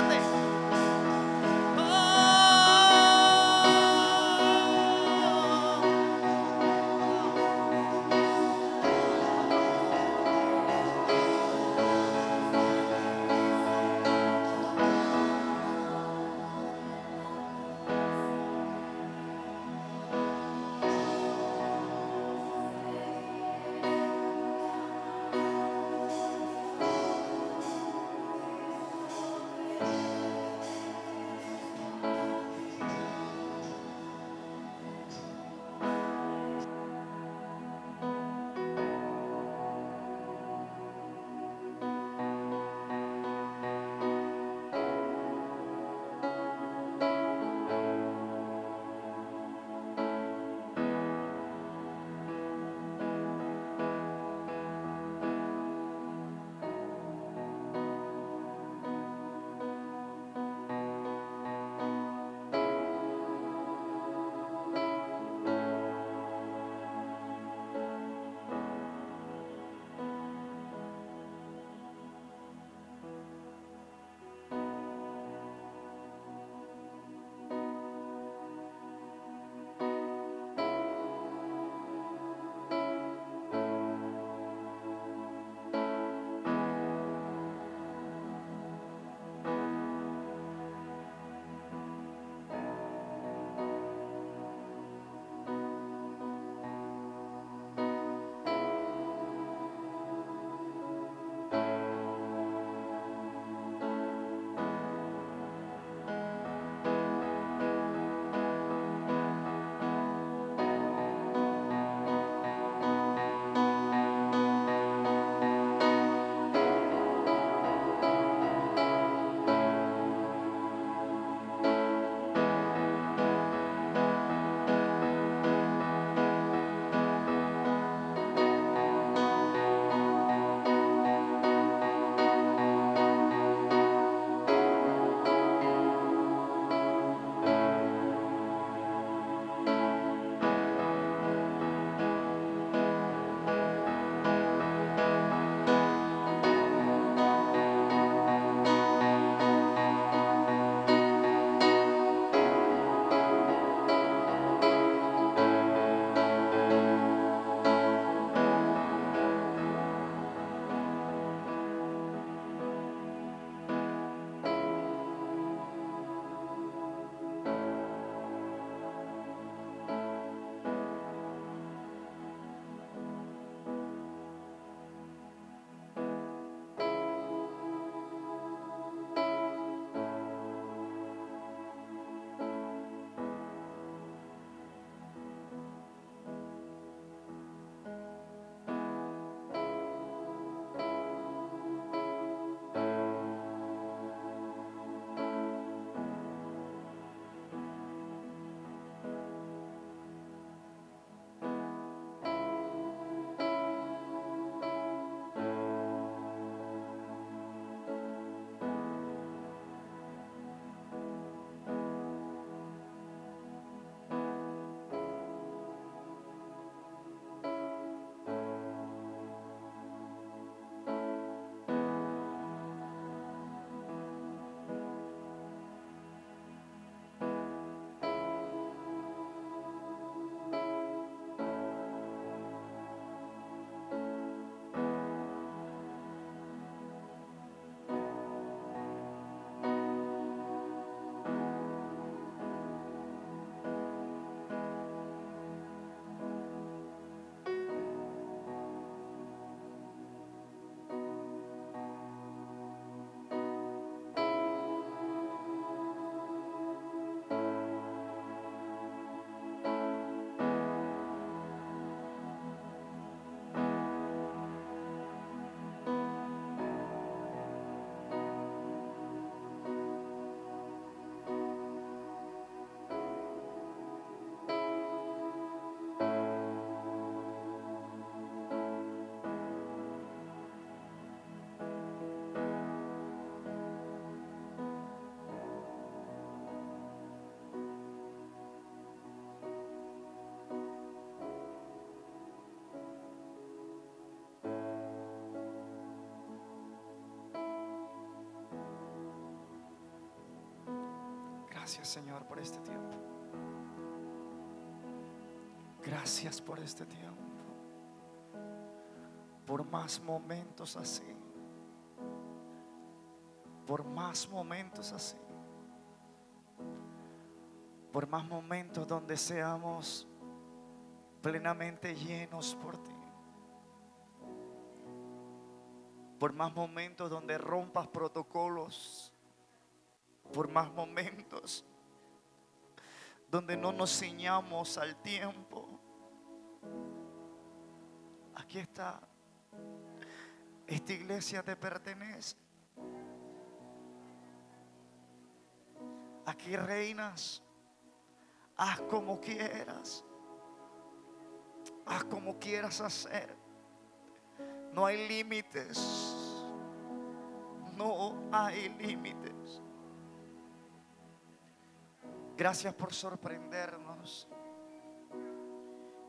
Gracias Señor por este tiempo. Gracias por este tiempo. Por más momentos así. Por más momentos así. Por más momentos donde seamos plenamente llenos por ti. Por más momentos donde rompas protocolos. Por más momentos donde no nos ciñamos al tiempo. Aquí está. Esta iglesia te pertenece. Aquí reinas. Haz como quieras. Haz como quieras hacer. No hay límites. No hay límites. Gracias por sorprendernos.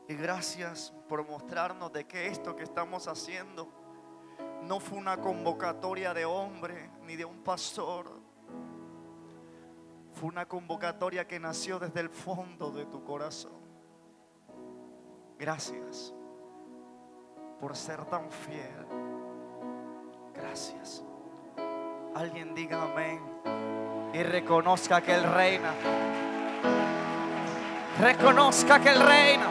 Y gracias por mostrarnos de que esto que estamos haciendo no fue una convocatoria de hombre ni de un pastor. Fue una convocatoria que nació desde el fondo de tu corazón. Gracias por ser tan fiel. Gracias. Alguien diga amén y reconozca que Él reina. Reconozca que Él reina.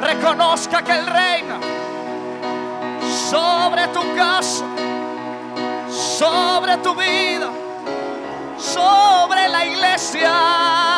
Reconozca que Él reina sobre tu casa, sobre tu vida, sobre la iglesia.